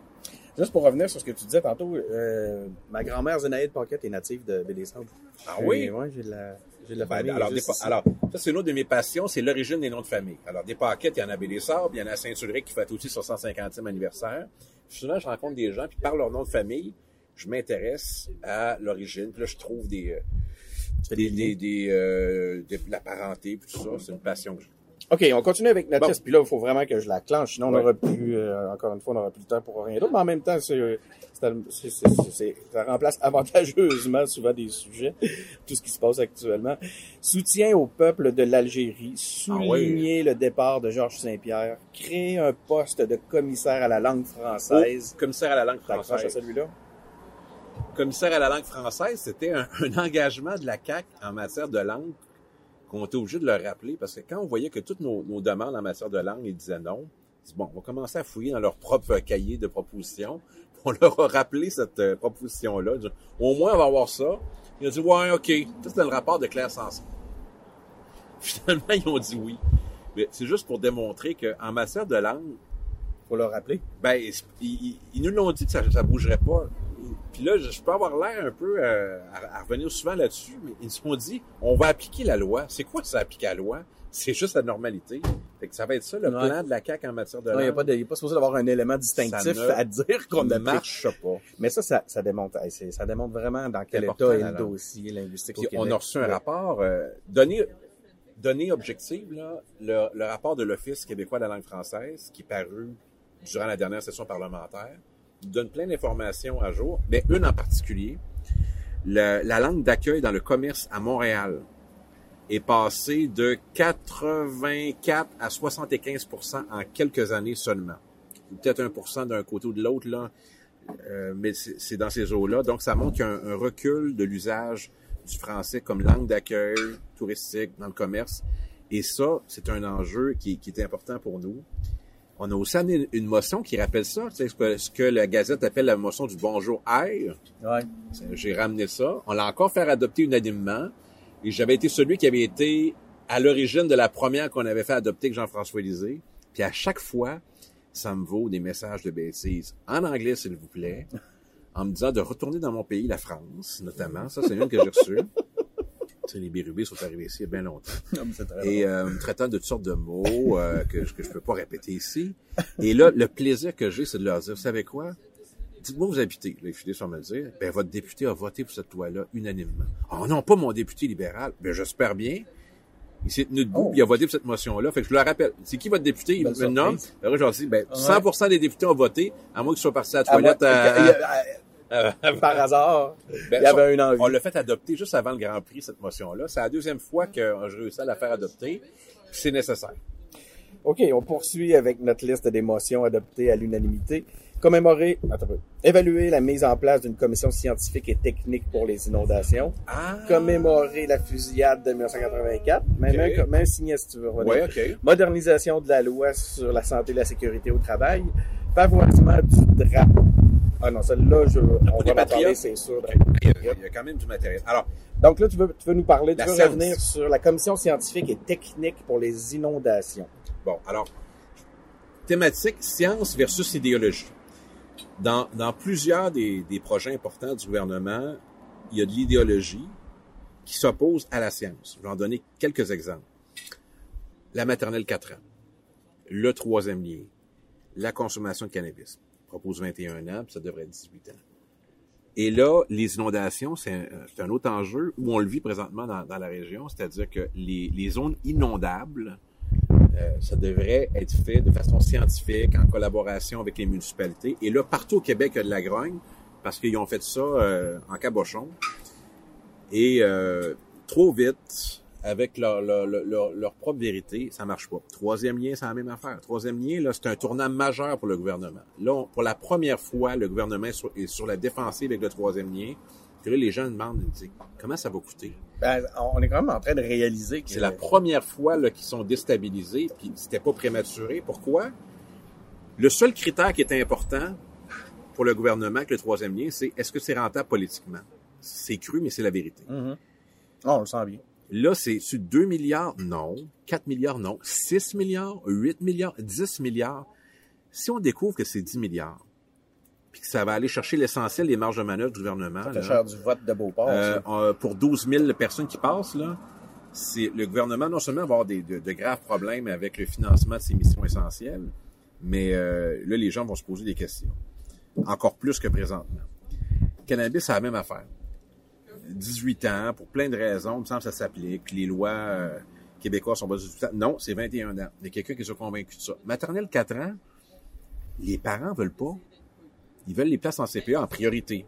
Juste pour revenir sur ce que tu disais tantôt, euh, ma grand-mère Zénaïde Paquette est native de Bédécembre. Ah oui? Oui, j'ai de la, de la famille. alors, des ça, c'est une autre de mes passions, c'est l'origine des noms de famille. Alors, des paquettes, il y en a à Baie-des-Sables, il y en a à Saint-Ulrich qui fête aussi son 150e anniversaire. Puis souvent, je rencontre des gens, puis par leur nom de famille, je m'intéresse à l'origine. Puis là, je trouve des, euh, des, des, des, euh, de la parenté, puis tout ça. C'est une passion que j'ai. OK, on continue avec notre Bon. test. Puis là, il faut vraiment que je la clenche. Sinon, on Ouais. n'aurait plus, euh, encore une fois, on n'aurait plus le temps pour rien d'autre. Mais en même temps, c'est, euh, c'est- c'est- c'est- c'est- ça remplace avantageusement souvent des sujets, tout ce qui se passe actuellement. Soutien au peuple de l'Algérie, souligner le départ de Georges Saint-Pierre, créer un poste de commissaire à la langue française. Commissaire à la langue T'accroches à française. celui-là? Commissaire à la langue française, c'était un, un engagement de la CAC en matière de langue qu'on était obligé de le rappeler parce que quand on voyait que toutes nos, nos demandes en matière de langue, ils disaient non, on dit, bon, on va commencer à fouiller dans leur propre cahier de propositions. On leur a rappelé cette euh, proposition-là. Au moins, on va avoir ça. Il a dit, ouais, OK. Ça, c'était le rapport de Claire Sanson. Finalement, ils ont dit oui. Mais c'est juste pour démontrer qu'en matière de langue, Faut le rappeler. Ben, ils, ils- ils nous l'ont dit que ça, ça bougerait pas. Puis là, je, peux avoir l'air un peu euh, à, à revenir souvent là-dessus, mais ils nous ont dit, on va appliquer la loi. C'est quoi ça, appliquer la loi? C'est juste la normalité. Fait que ça va être ça, le Ouais. plan de la CAQ en matière de Il n'y a a pas supposé d'avoir un élément distinctif ne à dire qu'on ne marche pas. Mais ça, ça, ça démontre, ça démontre vraiment dans quel état est le dossier linguistique Puis au on a reçu un Ouais. rapport, euh, donné, donné objective, là, le, le rapport de l'Office québécois de la langue française, qui est paru durant la dernière session parlementaire, donne plein d'informations à jour, mais une en particulier, le- la langue d'accueil dans le commerce à Montréal est passée de 84 à 75 en quelques années seulement. Peut-être 1 d'un côté ou de l'autre, là, euh, mais c'est dans ces eaux-là. Donc, ça montre qu'il y a un, un recul de l'usage du français comme langue d'accueil touristique dans le commerce. Et ça, c'est un enjeu qui, qui est important pour nous. On a aussi amené une motion qui rappelle ça, tu sais, ce que, ce que la Gazette appelle la motion du bonjour air. Ouais. J'ai ramené ça. On l'a encore fait adopter unanimement. Et j'avais été celui qui avait été à l'origine de la première qu'on avait fait adopter avec Jean-François Lisée. Puis à chaque fois, ça me vaut des messages de bêtises. En anglais, s'il vous plaît. En me disant de retourner dans mon pays, la France, notamment. Ça, c'est une que j'ai reçue. Les bérubés sont arrivés ici il y a bien longtemps. Non, très Et euh, me traitant de toutes sortes de mots euh, que, que je peux pas répéter ici. Et là, le plaisir que j'ai, c'est de leur dire, vous savez quoi? Dites-moi vous habitez. Ils finissent par me le dire. Ben, votre député a voté pour cette loi-là unanimement. Oh non, pas mon député libéral. Ben, j'espère bien. Il s'est tenu debout, Oh. puis il a voté pour cette motion-là. Fait que je le rappelle. C'est qui votre député? Il Belle me. Alors, je leur dis, ben, 100% des députés ont voté, à moins qu'ils soient partis à la Ah, toilette à- il y à- par hasard, Ben, il y avait une envie. on l'a fait adopter juste avant le Grand Prix, cette motion-là. C'est la deuxième fois que j'ai réussi à la faire adopter. C'est nécessaire. OK, on poursuit avec notre liste des motions adoptées à l'unanimité. Commémorer, attends évaluer la mise en place d'une commission scientifique et technique pour les inondations. Ah! Commémorer la fusillade de 1984. Même, Ok. un, même signé si tu veux. Ouais. Modernisation de la loi sur la santé et la sécurité au travail. Favorisement du drapeau. Ah non, celle-là, je, on va en parler, c'est sûr. Il y, a, il y a quand même du matériel. Alors, Donc là, tu veux, tu veux nous parler, tu La veux science. revenir sur la commission scientifique et technique pour les inondations. bon, alors, thématique science versus idéologie. Dans, dans plusieurs des, des projets importants du gouvernement, il y a de l'idéologie qui s'oppose à la science. Je vais en donner quelques exemples. La maternelle 4 ans, le troisième lien, la consommation de cannabis. Propose 21 ans, ça devrait être 18 ans. Et là, les inondations, c'est un, c'est un autre enjeu où on le vit présentement dans, la région, c'est-à-dire que les, zones inondables, euh, ça devrait être fait de façon scientifique, en collaboration avec les municipalités. Et là, partout au Québec, il y a de la grogne, parce qu'ils ont fait ça euh, en cabochon. Et euh, trop vite, avec leur, leur, leur, leur propre vérité, ça marche pas. Troisième lien, c'est la même affaire. Troisième lien, là, c'est un tournant majeur pour le gouvernement. Là, on- pour la première fois, le gouvernement est sur, est sur la défensive avec le troisième lien. Puis là, les gens demandent, ils disent, comment ça va coûter? Ben, on est quand même en train de réaliser que C'est la première fois là, qu'ils sont déstabilisés, puis c'était pas prématuré. Pourquoi? Le seul critère qui est important pour le gouvernement avec le troisième lien, c'est est-ce que c'est rentable politiquement? C'est cru, mais c'est la vérité. Mhm. Ah, on le sent bien. Là, c'est sur 2 milliards? Non. 4 milliards? Non. 6 milliards? 8 milliards? 10 milliards? Si on découvre que c'est 10 milliards, puis que ça va aller chercher l'essentiel des marges de manœuvre du gouvernement, Ça là, fait cher du vote de Beauport. euh, euh, pour 12 000 personnes qui passent, là, c'est le gouvernement non seulement va avoir des, de, de graves problèmes avec le financement de ses missions essentielles, mais euh, là, les gens vont se poser des questions. Encore plus que présentement. Cannabis, c'est la même affaire. 18 ans, pour plein de raisons, il me semble que ça s'applique. Les lois euh, québécoises sont basées sur 18 ans. Non, c'est 21 ans. Il y a quelqu'un qui est convaincu de ça. Maternelle 4 ans, les parents veulent pas. Ils veulent les places en CPA en priorité.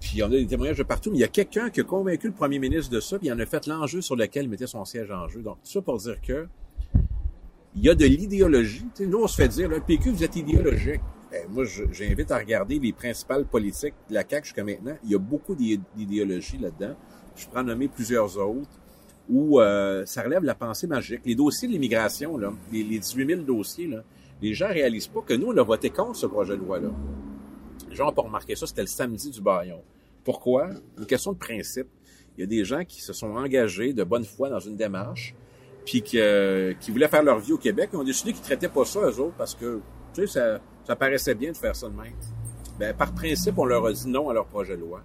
Puis on a des témoignages de partout, mais il y a quelqu'un qui a convaincu le premier ministre de ça, puis il en a fait l'enjeu sur lequel il mettait son siège en jeu. Donc, tout ça pour dire que il y a de l'idéologie. Nous, on se fait dire, le PQ, vous êtes idéologique. Ben, moi, j'invite à regarder les principales politiques de la CAQ jusqu'à maintenant. Il y a beaucoup d'id- d'idéologie là-dedans. Je en nommer plusieurs autres où euh, ça relève la pensée magique. Les dossiers de l'immigration, là, les, les 18 000 dossiers, là, les gens réalisent pas que nous, on a voté contre ce projet de loi-là. Les gens n'ont pas remarqué ça, c'était le samedi du baillon. Pourquoi? Une question de principe. Il y a des gens qui se sont engagés de bonne foi dans une démarche, puis que- qui voulaient faire leur vie au Québec, ils ont décidé qu'ils traitaient pas ça, eux autres, parce que, tu sais, ça, ça paraissait bien de faire ça de même. Ben, par principe, on leur a dit non à leur projet de loi.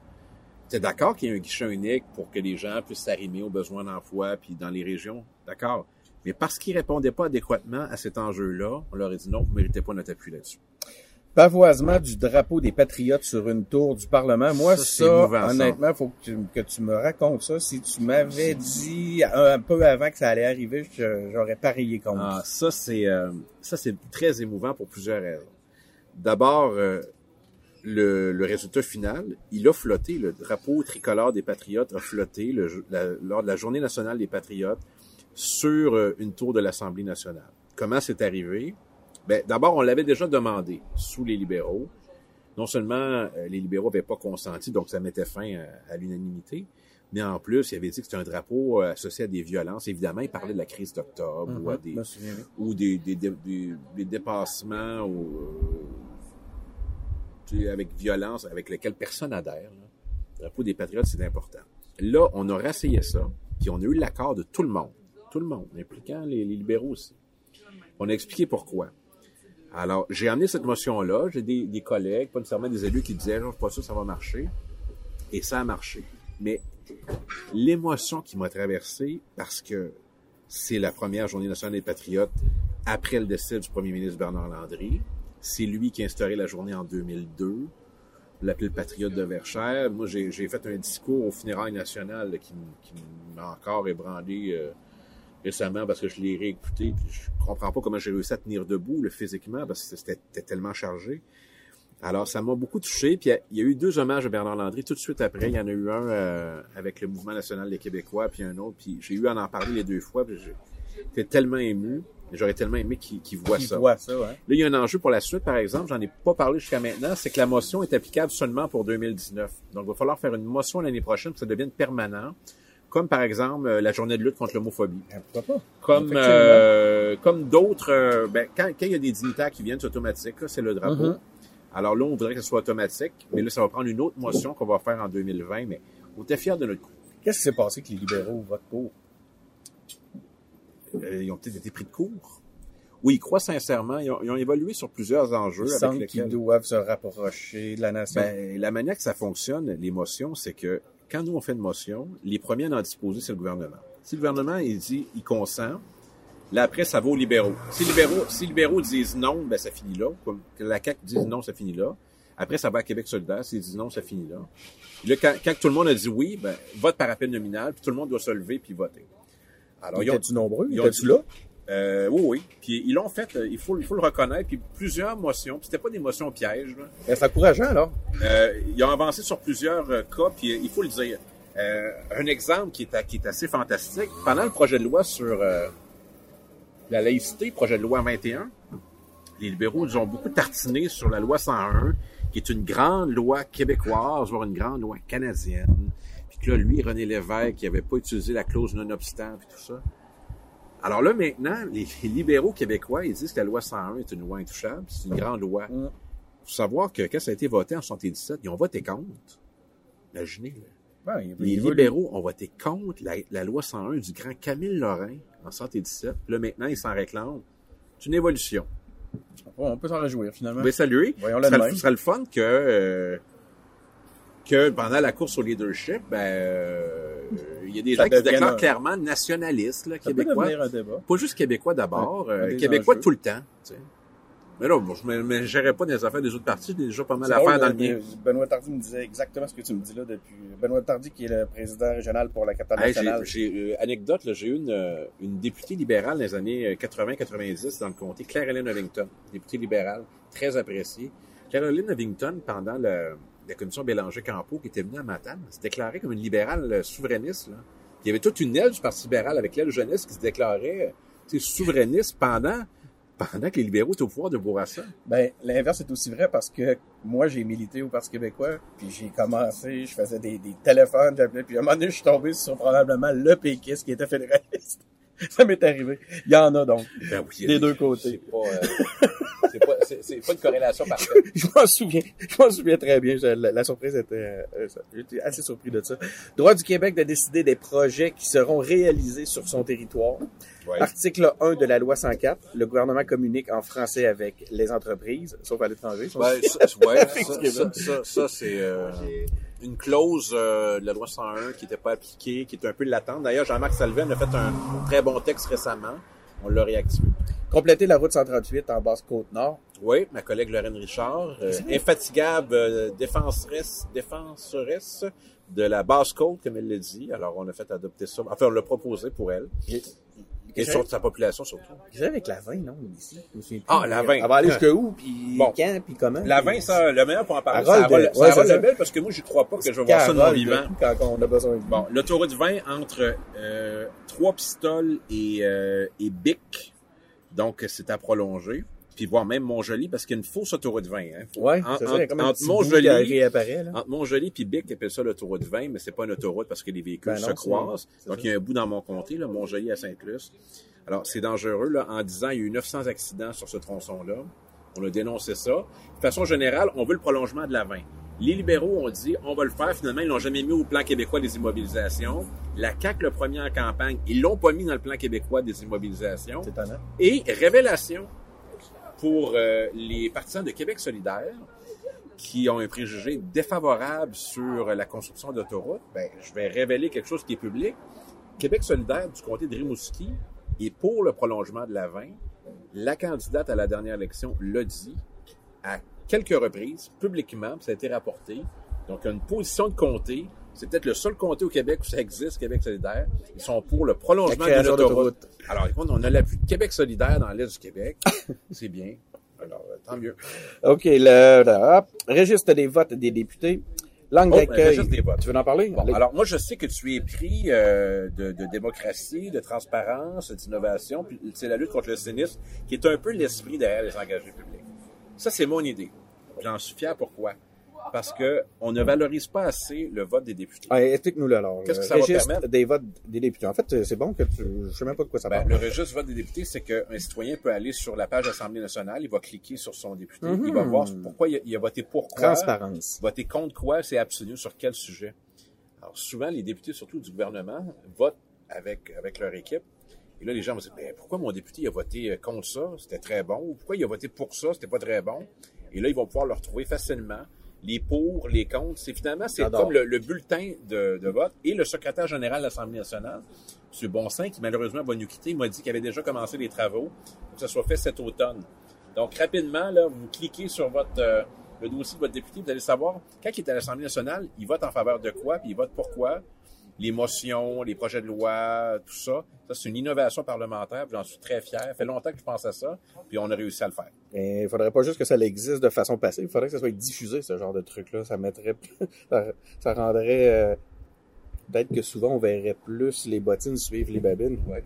C'est d'accord qu'il y ait un guichet unique pour que les gens puissent s'arrimer aux besoins d'emploi, puis dans les régions, d'accord. Mais parce qu'ils répondaient pas adéquatement à cet enjeu-là, on leur a dit non, vous méritez pas notre appui là-dessus. Pavoisement du drapeau des Patriotes sur une tour du Parlement. Moi, Ça, émouvant, ça. honnêtement, faut que tu, que tu me racontes ça. Si tu m'avais dit un, un peu avant que ça allait arriver, j'aurais parié contre. Ah, ça, c'est euh, ça c'est très émouvant pour plusieurs raisons. D'abord, euh, le, le résultat final, il a flotté. Le drapeau tricolore des Patriotes a flotté le- la- lors de la Journée nationale des Patriotes sur euh, une tour de l'Assemblée nationale. Comment c'est arrivé? Ben, d'abord, on l'avait déjà demandé sous les libéraux. Non seulement euh, les libéraux n'avaient pas consenti, donc ça mettait fin à, à l'unanimité, mais en plus, il avait dit que c'était un drapeau associé à des violences. Évidemment, il parlait de la crise d'octobre ou à Mhm, des, ou des, des, des, des- des dépassements ou, avec violence avec lesquels personne adhère. Le drapeau des patriotes, c'est important. Là, on a rassayé ça, puis on a eu l'accord de tout le monde. Tout le monde, impliquant les, libéraux aussi. On a expliqué pourquoi. Alors, j'ai amené cette motion-là. J'ai des, collègues, pas nécessairement des élus, qui disaient, je suis pas sûr que ça va marcher. Et ça a marché. Mais l'émotion qui m'a traversé, parce que c'est la première journée nationale des patriotes après le décès du premier ministre Bernard Landry. C'est lui qui a instauré la journée en 2002, l'appelé le patriote de Verchères. Moi, j'ai fait un discours au funérailles nationales là, qui, m'a encore ébranlé euh, récemment parce que je l'ai réécouté. Puis je comprends pas comment j'ai réussi à tenir debout là, physiquement parce que c'était tellement chargé. Alors, ça m'a beaucoup touché. Puis il y a- eu deux hommages à Bernard Landry tout de suite après. Il y en a eu un euh, avec le Mouvement national des Québécois, puis un autre. Puis j'ai eu à en parler les deux fois. J'étais tellement ému. J'aurais tellement aimé qu'il qu'il voit Qui ça. voit ça. Là, il y a un enjeu pour la suite, par exemple, j'en ai pas parlé jusqu'à maintenant, c'est que la motion est applicable seulement pour 2019. Donc, il va falloir faire une motion l'année prochaine pour que ça devienne permanent, comme par exemple euh, la journée de lutte contre l'homophobie. Hein, Pourquoi pas? Comme euh, comme d'autres, euh, ben, quand, quand il y a des dignitaires qui viennent, c'est automatique, c'est le drapeau. Mhm. Alors là, on voudrait que ce soit automatique, mais là, ça va prendre une autre motion qu'on va faire en 2020, mais on était fiers de notre coup. Qu'est-ce qui s'est passé que les libéraux votent pour? Euh, ils ont peut-être été pris de court. Oui, ils croient sincèrement. Ils ont, ils ont évolué sur plusieurs enjeux Ils avec lesquels... qu'ils doivent se rapprocher de la nation. Ben, la manière que ça fonctionne, les motions, c'est que quand nous on fait une motion, les premiers à en disposer, c'est le gouvernement. Si le gouvernement il dit il consent, là après ça va aux libéraux. Si les libéraux, si les libéraux disent non, ben ça finit là. Comme que la CAQ dise non, ça finit là. Après ça va à Québec solidaire, s'ils disent non, ça finit là. Et là, quand, quand tout le monde a dit oui, ben vote par appel nominal, puis tout le monde doit se lever puis voter. Alors ils Étais-tu nombreux? ils dit- là? euh, oui, oui. Puis ils l'ont fait, euh, il faut, il faut le reconnaître. Puis plusieurs motions, puis c'était pas des motions pièges. Ben, c'est encourageant, là. Euh, ils ont avancé sur plusieurs euh, cas, puis il faut le dire. Un exemple qui est, qui est assez fantastique, pendant le projet de loi sur la laïcité, projet de loi 21, les libéraux nous ont beaucoup tartiné sur la loi 101, qui est une grande loi québécoise, voire une grande loi canadienne. Puis que là, lui, René Lévesque, qui avait pas utilisé la clause non-obstant, puis tout ça. Alors là, maintenant, les, libéraux québécois, ils disent que la loi 101 est une loi intouchable, c'est une grande loi. Mm. faut savoir que quand ça a été voté en 77, ils ont voté contre. Imaginez, là. Ben, il- Les il libéraux ont voté contre la, la loi 101 du grand Camille Lorrain en 77. Puis là, maintenant, ils s'en réclament. C'est une évolution. On peut s'en réjouir, finalement. Pouvez saluer. Même. ce serait le fun que, euh, que pendant la course au leadership, ben, euh, il y a des Ça gens qui se déclarent un- clairement nationalistes, là, Ça québécois. un débat. Pas juste québécois d'abord, Ouais, euh, des québécois enjeux. tout le temps. tu sais. Mais là, bon, je ne me gérais pas dans les affaires des autres partis, j'ai déjà pas mal à faire dans le euh, mien. Benoît Tardy me disait exactement ce que tu me dis là depuis. Benoît Tardy, qui est le président régional pour la capitale Hey, j'ai, nationale. j'ai, euh, anecdote, là, j'ai eu une, euh, une députée libérale dans les années euh, 80-90 dans le comté, Claire-Hélène Ovington, députée libérale, très appréciée. Claire-Hélène Ovington, pendant le- la commission Bélanger-Campo, qui était venue à Matane, s'est déclarée comme une libérale euh, souverainiste. Là. Il y avait toute une aile du Parti libéral avec l'aile jeunesse qui se déclarait euh, souverainiste pendant, pendant que les libéraux étaient au pouvoir de Bourassa. Ben, l'inverse est aussi vrai parce que moi, j'ai milité au Parti québécois, puis j'ai commencé, je faisais des, des téléphones, j'appelais, puis à un moment donné, je suis tombé sur probablement le péquiste qui était fédéraliste. Ça m'est arrivé. Il y en a donc. Ben oui, Des deux côtés. C'est pas, euh, pas, une corrélation parfaite. je m'en souviens. Je m'en souviens très bien. Je- la, la surprise était... euh, ça. J'étais assez surpris de ça. Droit du Québec de décider des projets qui seront réalisés sur son territoire. Ouais. Article 1 de la loi 104. Le gouvernement communique en français avec les entreprises, sauf à l'étranger. ça, Ben, ça, ouais, ça, ça, ça, ça, c'est euh, une clause euh, de la loi 101 qui n'était pas appliquée, qui est un peu latente. D'ailleurs, Jean-Marc Salven a fait un très bon texte récemment. On l'a réactivé. Compléter la route 138 en Basse-Côte-Nord. Oui, ma collègue Lorraine Richard, euh, infatigable euh, défenseresse, défenseresse de la basse-côte, comme elle le dit. Alors, on a fait adopter ça. Enfin, on l'a proposé pour elle. Et sur sa population, surtout. Qu'est-ce avec la 20, non, ici? Ah, la 20. Elle va aller jusqu'à où, puis Bon. quand, puis comment? La 20, ça, le meilleur pour en parler, Elle c'est rôle la de- Rolle- ouais, c'est la c'est Rolle ça. Lebel, parce que moi, je crois pas que je vais voir ça de mon vivant. Quand on a besoin de Bon, l'autoroute 20 entre euh, Trois Pistoles et, euh, et Bic, donc c'est à prolonger. Puis voire même Montjoli, parce qu'il y a une fausse autoroute 20. Hein. En- c'est ça, comme entre Montjoli, réapparaît, là. entre Montjoli puis Bic, ils appellent ça l'autoroute 20, mais c'est pas une autoroute parce que les véhicules Ben non, se croisent. Donc il y a un bout dans mon comté, là, Montjoli à Sainte-Luce. Alors c'est dangereux. Là. En 10 ans, il y a eu 900 accidents sur ce tronçon-là. On a dénoncé ça. De façon générale, on veut le prolongement de la 20. Les libéraux ont dit, on va le faire. Finalement, ils l'ont jamais mis au plan québécois des immobilisations. La CAQ, le premier en campagne, ils l'ont pas mis dans le plan québécois des immobilisations. C'est étonnant. Et révélation pour euh, les partisans de Québec solidaire qui ont un préjugé défavorable sur la construction d'autoroutes, ben, je vais révéler quelque chose qui est public. Québec solidaire du comté de Rimouski est pour le prolongement de la 20. La candidate à la dernière élection l'a dit à quelques reprises, publiquement, ça a été rapporté. Donc, une position de comté. C'est peut-être le seul comté au Québec où ça existe, Québec solidaire. Ils sont pour le prolongement de l'autoroute. Alors, écoute, on a l'appui de Québec solidaire dans l'Est du Québec. C'est bien. Alors, euh, tant mieux. OK, le, hop. registre des votes des députés. Langue Oh, ben, d'accueil. registre des votes. Tu veux en parler? Bon, alors moi, je sais que tu es pris euh, de, de démocratie, de transparence, d'innovation, puis c'est la lutte contre le cynisme qui est un peu l'esprit derrière les engagés publics. Ça, c'est mon idée. J'en suis fier. Pourquoi? Parce que on ne valorise pas assez le vote des députés. Explique-nous-le alors. Qu'est-ce que ça va registre permettre? des votes des députés. En fait, c'est bon que tu... Je sais même pas de quoi ça Ben, parle. le registre vote des députés, c'est qu'un citoyen peut aller sur la page de l'Assemblée nationale, il va cliquer sur son député, Mhm. il va voir pourquoi il a, il a voté pour quoi, Transparence. voter contre quoi, c'est absolu, sur quel sujet. Alors souvent, les députés, surtout du gouvernement, votent avec, avec leur équipe. Et là, les gens vont se dire, Ben, pourquoi mon député a voté euh, contre ça, c'était très bon, ou pourquoi il a voté pour ça, c'était pas très bon. Et là, ils vont pouvoir le retrouver facilement. Les pour, les contre, c'est finalement, c'est comme le, le bulletin de, de vote. Et le secrétaire général de l'Assemblée nationale, M. Bonsin, qui malheureusement va nous quitter, m'a dit qu'il avait déjà commencé les travaux pour que ça soit fait cet automne. Donc, rapidement, là, vous cliquez sur votre euh, le dossier de votre député, vous allez savoir, quand il est à l'Assemblée nationale, il vote en faveur de quoi, puis il vote pourquoi, les motions, les projets de loi, tout ça. Ça, c'est une innovation parlementaire, j'en suis très fier. Ça fait longtemps que je pense à ça, puis on a réussi à le faire. Mais il faudrait pas juste que ça existe de façon passive. Il faudrait que ça soit diffusé, ce genre de truc-là. Ça mettrait, ça, rendrait, euh, peut-être que souvent on verrait plus les bottines suivre les babines. Ouais.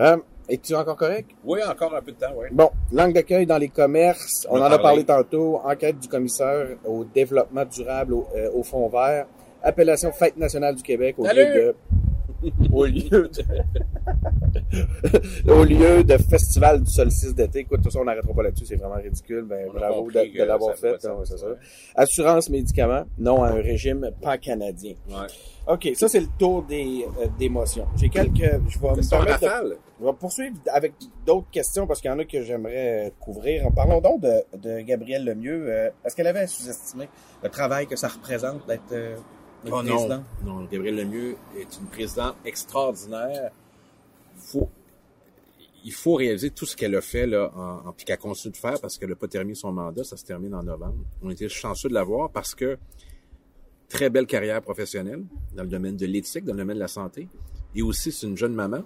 Euh, Es-tu encore correct? Oui, encore un peu de temps, oui. Bon, langue d'accueil dans les commerces. On On en a a parlé. tantôt. Enquête du commissaire au développement durable au, euh, au fond vert. Appellation Fête nationale du Québec au Salut! lieu de au lieu de au lieu de festival du solstice d'été. Écoute, tout ça, on n'arrêtera pas là-dessus, c'est vraiment ridicule. Ben, On bravo de, l'avoir fait. pas hein, c'est ça. ouais. Assurance médicaments, non à un régime pan-canadien. Ouais. OK, ça c'est le tour des, euh. J'ai quelques... Je vais me permettre de- je vais poursuivre avec d'autres questions parce qu'il y en a que j'aimerais euh, couvrir. Parlons donc de, de Gabrielle Lemieux. Euh, Est-ce qu'elle avait sous-estimé le travail que ça représente d'être euh, notre Oh non, président? non, Gabriel Lemieux est une présidente extraordinaire. Faut, il faut réaliser tout ce qu'elle a fait là, en, en- puis qu'elle continue de faire parce qu'elle n'a pas terminé son mandat. Ça se termine en novembre. On était chanceux de l'avoir parce que très belle carrière professionnelle dans le domaine de l'éthique, dans le domaine de la santé. Et aussi, c'est une jeune maman.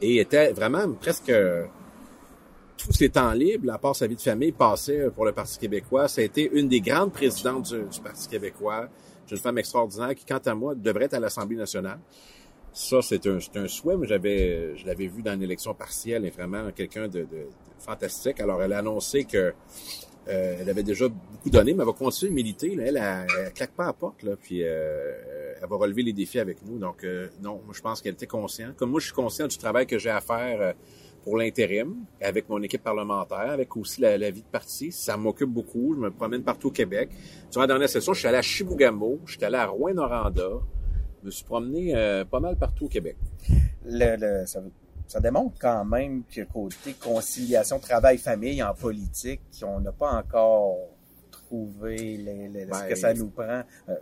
Et était vraiment presque euh, tous ses temps libres, à part sa vie de famille, passait pour le Parti québécois. Ça a été une des grandes présidentes du, du Parti québécois. C'est une femme extraordinaire qui, quant à moi, devrait être à l'Assemblée nationale. Ça, c'est un, un souhait, mais j'avais, je l'avais vu dans une élection partielle et vraiment quelqu'un de, fantastique. Alors, elle a annoncé que euh, elle avait déjà beaucoup donné, mais elle va continuer de militer. Là. Elle, elle, elle claque pas à la porte, là, puis euh, elle va relever les défis avec nous. Donc, euh, non, moi, je pense qu'elle était consciente. Comme moi, je suis conscient du travail que j'ai à faire pour l'intérim, avec mon équipe parlementaire, avec aussi la, vie de parti. Ça m'occupe beaucoup. Je me promène partout au Québec. Durant la dernière session, je suis allé à Chibougamau, je suis allé à Rouen-Noranda. Je me suis promené euh, pas mal partout au Québec. Le, le- ça, ça démontre quand même que côté conciliation travail-famille en politique, on n'a pas encore trouvé les- les- ce Ben, que ça nous prend. Euh,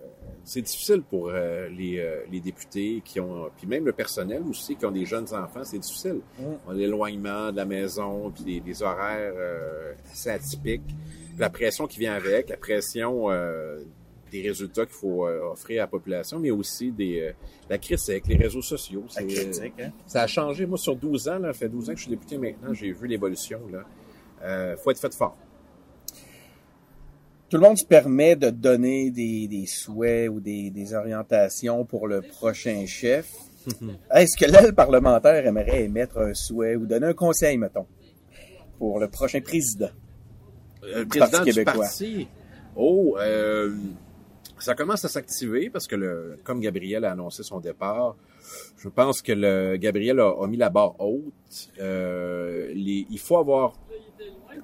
C'est difficile pour euh, les, euh, les députés qui ont, puis même le personnel aussi, qui ont des jeunes enfants, c'est difficile. L'éloignement de la maison, puis des, des horaires euh, assez atypiques, la pression qui vient avec, la pression des résultats qu'il faut offrir à la population, mais aussi des la critique avec les réseaux sociaux. la critique, hein? Ça a changé. Moi, sur 12 ans, là, ça fait 12 ans que je suis député maintenant, j'ai vu l'évolution. Euh, faut être fait fort. Tout le monde se permet de donner des, des souhaits ou des, des orientations pour le prochain chef. Est-ce que l'aile parlementaire aimerait émettre un souhait ou donner un conseil, mettons, pour le prochain président? Euh, le Du président Parti du québécois? parti. Oh, euh, ça commence à s'activer parce que le, comme Gabriel a annoncé son départ, je pense que le Gabriel a, a mis la barre haute. Euh, les, il faut avoir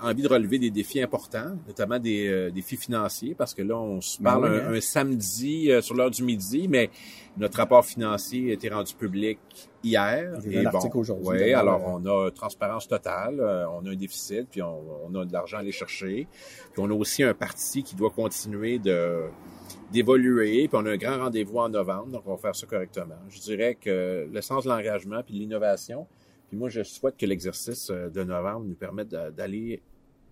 envie de relever des défis importants, notamment des euh, défis financiers, parce que là, on se Ben parle oui, un, hein. un samedi euh, sur l'heure du midi, mais notre rapport financier a été rendu public hier. Vu un article aujourd'hui, Oui, alors on a transparence totale, euh, on a un déficit, puis on, on a de l'argent à aller chercher. Puis on a aussi un parti qui doit continuer de d'évoluer, puis on a un grand rendez-vous en novembre, donc on va faire ça correctement. Je dirais que le sens de l'engagement puis de l'innovation, puis moi je souhaite que l'exercice euh, de novembre nous permette d'a- d'aller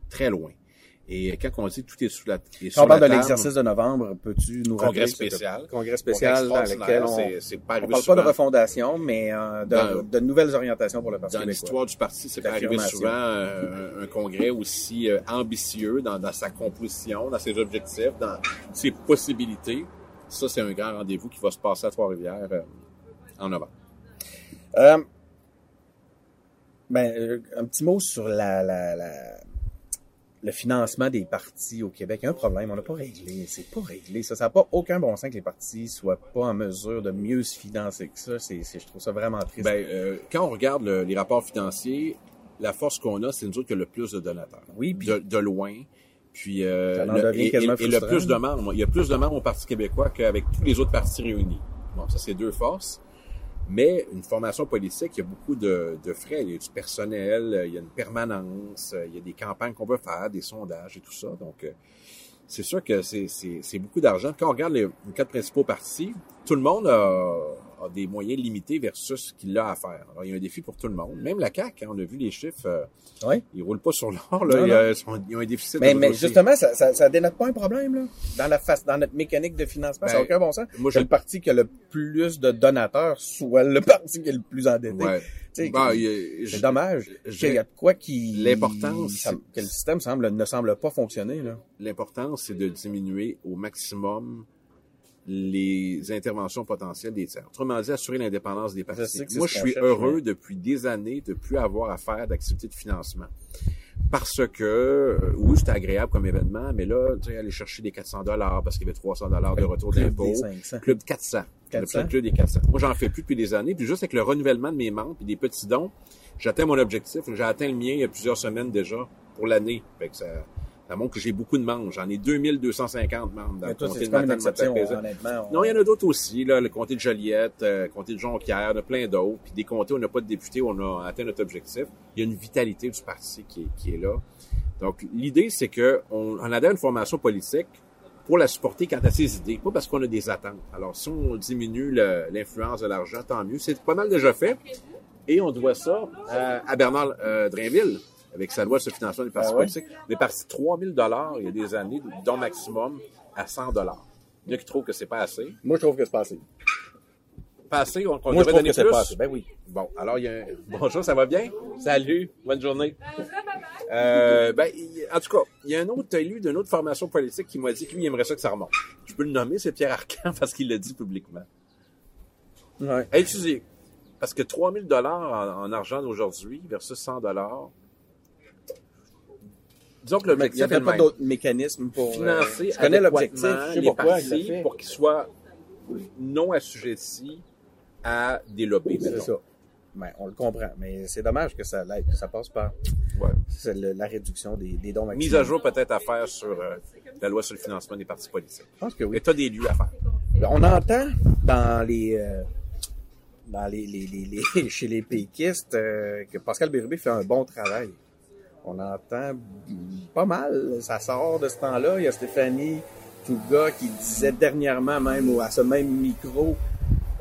très loin. Et quand on dit tout est sous la, est Quand on parle de l'exercice de novembre, peux-tu nous congrès spécial, Congrès spécial dans lequel on, c'est- pas on parle pas de refondation, mais euh, de, Dans- de nouvelles orientations pour le Parti Dans l'histoire du parti, c'est pas arrivé souvent euh, un, congrès aussi euh, ambitieux dans, dans sa composition, dans ses objectifs, dans ses possibilités. Ça, c'est un grand rendez-vous qui va se passer à Trois-Rivières en novembre. Ben, euh, un petit mot sur la, la, la- le financement des partis au Québec. Il y a un problème, on n'a pas réglé. C'est pas réglé. Ça n'a pas aucun bon sens que les partis soient pas en mesure de mieux se financer que ça. C'est, je trouve ça vraiment triste. Ben, euh, quand on regarde le- les rapports financiers, la force qu'on a, c'est nous autres qui a le plus de donateurs. Oui, puis- de, de loin. Puis euh, le- et, et- quasiment et le plus de membres, il y a plus de membres au Parti québécois qu'avec tous les autres partis réunis. Bon, ça c'est deux forces. Mais une formation politique, il y a beaucoup de, frais. Il y a du personnel, il y a une permanence, il y a des campagnes qu'on peut faire, des sondages et tout ça. Donc, euh, c'est sûr que c'est beaucoup d'argent. Quand on regarde les, les quatre principaux partis, tout le monde a, a des moyens limités versus ce qu'il a à faire. Alors, il y a un défi pour tout le monde. Même la CAQ, hein, on a vu les chiffres, euh, Ouais. ils roulent pas sur l'or. là. Non, a- Ils ont un déficit. Mais, mais justement, ça, ça, ça dénote pas un problème, là. Dans la face, dans notre mécanique de financement, ça n'a Ben, aucun bon sens. moi, je- le parti qui a le plus de donateurs soit le parti qui est le plus endetté. Ouais. Tu sais, Bah, il y a- C'est dommage. y de quoi qui... L'importance, c'est- Que le système semble, ne semble pas fonctionner, là. L'important, c'est de diminuer au maximum les interventions potentielles des tiers. Autrement dit, assurer l'indépendance des partis. Moi, je suis cherche, heureux mais- depuis des années de plus avoir à faire d'activités de financement. Parce que, euh, oui, c'était agréable comme événement, mais là, tu sais, aller chercher des 400 dollars parce qu'il y avait 300 dollars de retour d'impôt. des 500. Club 400. Le 400. club des 400. Moi, j'en fais plus depuis des années. Puis juste avec le renouvellement de mes membres et des petits dons, j'atteins mon objectif. J'ai atteint le mien il y a plusieurs semaines déjà pour l'année. Fait que ça, ça montre que j'ai beaucoup de membres. J'en ai 2250 membres dans Mais le comté de Matane, honnêtement. on- Non, il y en a d'autres aussi, là, le comté de Joliette, euh, le comté de Jonquière, il y en a plein d'autres. Puis des comtés où on n'a pas de députés, on a atteint notre objectif. Il y a une vitalité du parti qui est, qui est là. Donc, l'idée, c'est que on, adhère à une formation politique pour la supporter quant à ses idées, pas parce qu'on a des attentes. Alors, si on diminue l'influence de l'argent, tant mieux. C'est pas mal déjà fait. Et on doit ça à, à Bernard euh, Drainville, avec sa loi sur le financement des partis Ah ouais? politiques. On est parti de 3 000 il y a des années, dont maximum, à 100 Il y en a qui trouvent que c'est pas assez. Moi, je trouve que c'est pas assez. Pas assez, on, qu'on Moi, devrait donner que plus. pas assez. Ben oui. Bon, alors, il y a un... Bonjour, ça va bien? Salut, bonne journée. Euh, ben, en tout cas, il y a un autre élu d'une autre formation politique qui m'a dit que lui, il aimerait ça que ça remonte. Je peux le nommer, c'est Pierre Arcan, parce qu'il l'a dit publiquement. Ouais. À étudier. Parce que 3000 dollars en, en argent d'aujourd'hui versus 100 dollars. Disons que le Il n'y a pas d'autres mécanismes pour... euh, Financer je connais l'objectif, adéquatement je sais les pourquoi il pour qu'ils soient non assujettis à des lobbies. C'est ça. Ben, on le comprend, mais c'est dommage que ça, que ça passe par Ouais. c'est le- la réduction des, des dons Mise à jour peut-être à faire sur euh, la loi sur le financement des partis politiques. Je pense que oui. État des lieux à faire. Ben, On entend dans les euh, dans les, les, les, les- chez les péquistes euh, que Pascal Bérubé fait un bon travail. On entend pas mal. Ça sort de ce temps-là. Il y a Stéphanie Touga qui disait dernièrement même à ce même micro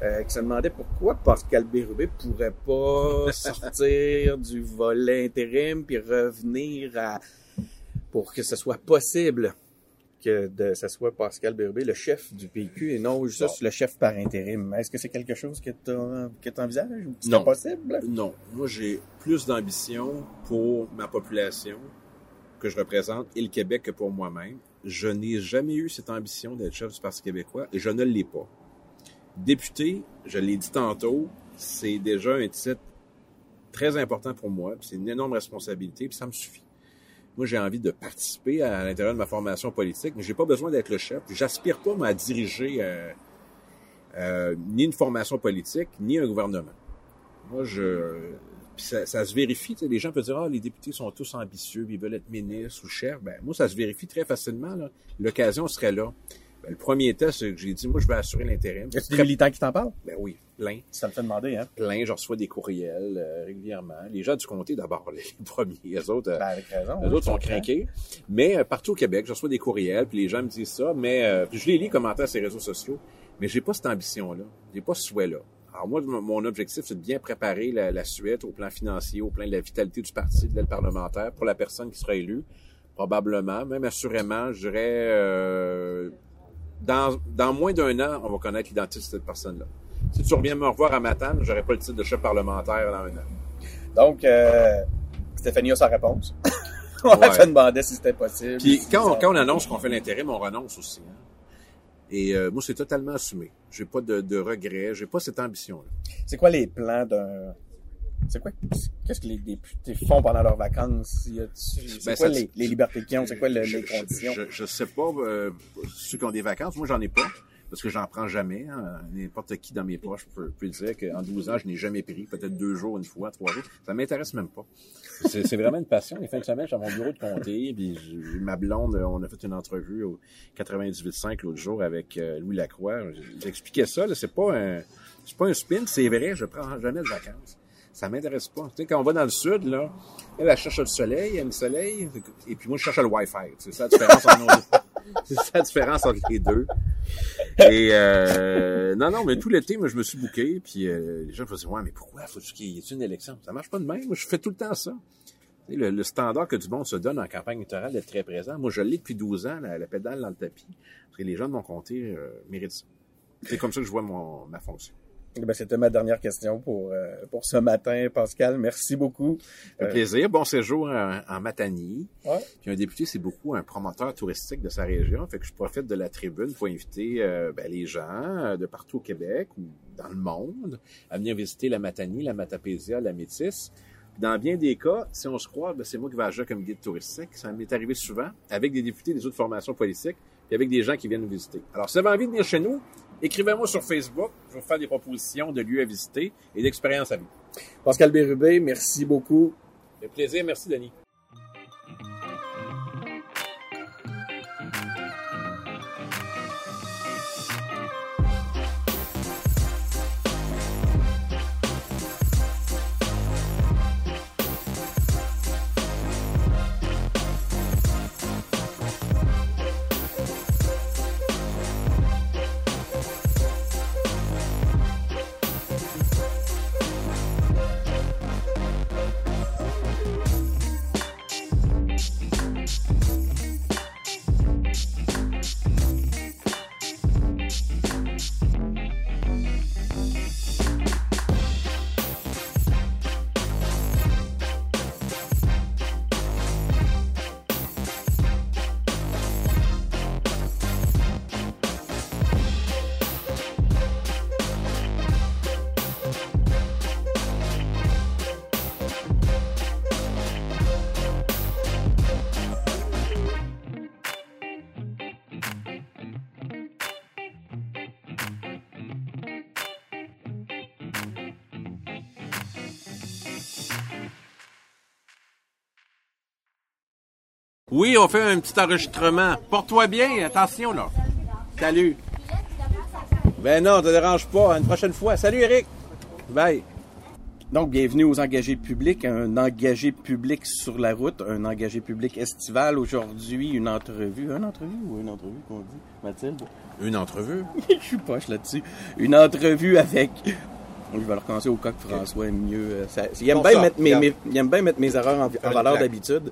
euh, qui se demandait pourquoi Pascal Bérubé pourrait pas sortir du volet intérim puis revenir à pour que ce soit possible que de, ce soit Pascal Bérubé, le chef du PQ, et non juste Bon. le chef par intérim. Est-ce que c'est quelque chose que tu envisages ou que c'est possible? Non, moi j'ai plus d'ambition pour ma population que je représente et le Québec que pour moi-même. Je n'ai jamais eu cette ambition d'être chef du Parti québécois et je ne l'ai pas. Député, je l'ai dit tantôt, c'est déjà un titre très important pour moi, c'est une énorme responsabilité, puis ça me suffit. Moi, j'ai envie de participer à l'intérieur de ma formation politique, mais j'ai pas besoin d'être le chef. J'aspire pas moi, à diriger euh, euh, ni une formation politique, ni un gouvernement. Moi, je. Ça, ça se vérifie. Les gens peuvent dire Ah, les députés sont tous ambitieux, ils veulent être ministres ou chefs. Ben, moi, ça se vérifie très facilement. L'occasion serait là. Ben, le premier test, c'est que j'ai dit Moi, je vais assurer l'intérim. Est-ce des militants qui t'en parlent? Ben oui, plein. Ça me fait demander, hein? Plein. Je reçois des courriels euh, régulièrement. Les gens du comté, d'abord, les premiers. Les autres, euh, Ben, avec raison. les autres sont craqués. Mais euh, partout au Québec, je reçois des courriels, puis les gens me disent ça, mais puis je les lis commenter sur les réseaux sociaux, mais j'ai pas cette ambition-là. J'ai pas ce souhait-là. Alors moi, mon objectif, c'est de bien préparer la, la suite au plan financier, au plan de la vitalité du parti, de l'aide parlementaire, pour la personne qui sera élue, probablement, même assurément, je dirais, dans, dans moins d'un an, on va connaître l'identité de cette personne-là. Si tu reviens me revoir à Matane, j'aurai pas le titre de chef parlementaire dans un an. Donc, euh, Stéphanie a sa réponse. on Ouais. se demandait si c'était possible. Puis Si quand, on- ça- quand on annonce qu'on fait l'intérim, on renonce aussi. hein. Et euh, moi, c'est totalement assumé. J'ai pas de, de regrets, j'ai pas cette ambition-là. C'est quoi les plans d'un... C'est quoi... Qu'est-ce que les députés font pendant leurs vacances? C'est Ben, quoi les, les libertés qu'ils ont? C'est quoi le- Je- les je- conditions? Je, je sais pas euh, ceux qui ont des vacances. Moi, j'en ai pas parce que j'en prends jamais. hein. N'importe qui dans mes poches peut, peut dire qu'en 12 ans, je n'ai jamais pris. Peut-être deux jours, une fois, trois jours. Ça m'intéresse même pas. C'est vraiment une passion. Les fins de semaine, à mon bureau de comté. Puis j'ai- ma blonde, on a fait une entrevue au 98.5 l'autre jour avec euh, Louis Lacroix. J'expliquais ça. C'est pas un, c'est pas un spin. C'est vrai. Je prends jamais de vacances. Ça m'intéresse pas. Tu sais, quand on va dans le sud, là, elle, cherche le soleil, elle aime le soleil, et puis moi, je cherche le Wi-Fi. C'est ça la différence entre deux. C'est la différence entre les deux. Et euh, non, non, mais tout l'été, moi, je me suis bouqué, puis euh, les gens me disaient, ouais, mais pourquoi? Faut-tu qu'il y ait une élection? Ça marche pas de même. Moi, je fais tout le temps ça. Le, le standard que du monde se donne en campagne électorale d'être très présent. Moi, je l'ai depuis 12 ans, la, la pédale dans le tapis. Parce que les gens de mon comté euh, méritent ça. C'est comme ça que je vois mon, ma fonction. Ben, C'était ma dernière question pour, euh, pour ce matin, Pascal. Merci beaucoup. Un Euh, plaisir. Bon séjour en, en Matanie. Ouais. Puis un député, c'est beaucoup un promoteur touristique de sa région. Fait que je profite de la tribune pour inviter euh, ben, les gens euh, de partout au Québec ou dans le monde à venir visiter la Matanie, la Matapésia, la Métis. Dans bien des cas, si on se croit, ben, c'est moi qui vais agir comme guide touristique. Ça m'est arrivé souvent avec des députés des autres formations politiques et avec des gens qui viennent nous visiter. Alors, si vous avez envie de venir chez nous, écrivez-moi sur Facebook. Je vais vous faire des propositions de lieux à visiter et d'expériences à vivre. Pascal Bérubé, merci beaucoup. Fait plaisir. Merci, Denis. Oui, on fait un petit enregistrement. Porte-toi bien, attention là. Salut. Ben non, te dérange pas. Une prochaine fois. Salut Eric. Bye. Donc, bienvenue aux engagés publics, un engagé public sur la route, un engagé public estival. Aujourd'hui, une entrevue. Une entrevue ou une entrevue qu'on dit, Mathilde? Une entrevue? Je suis poche là-dessus. Une entrevue avec... Je vais recommencer au coq François mieux. euh, ça- il, aime bien mettre mes, il aime bien mettre mes erreurs en, en valeur d'habitude.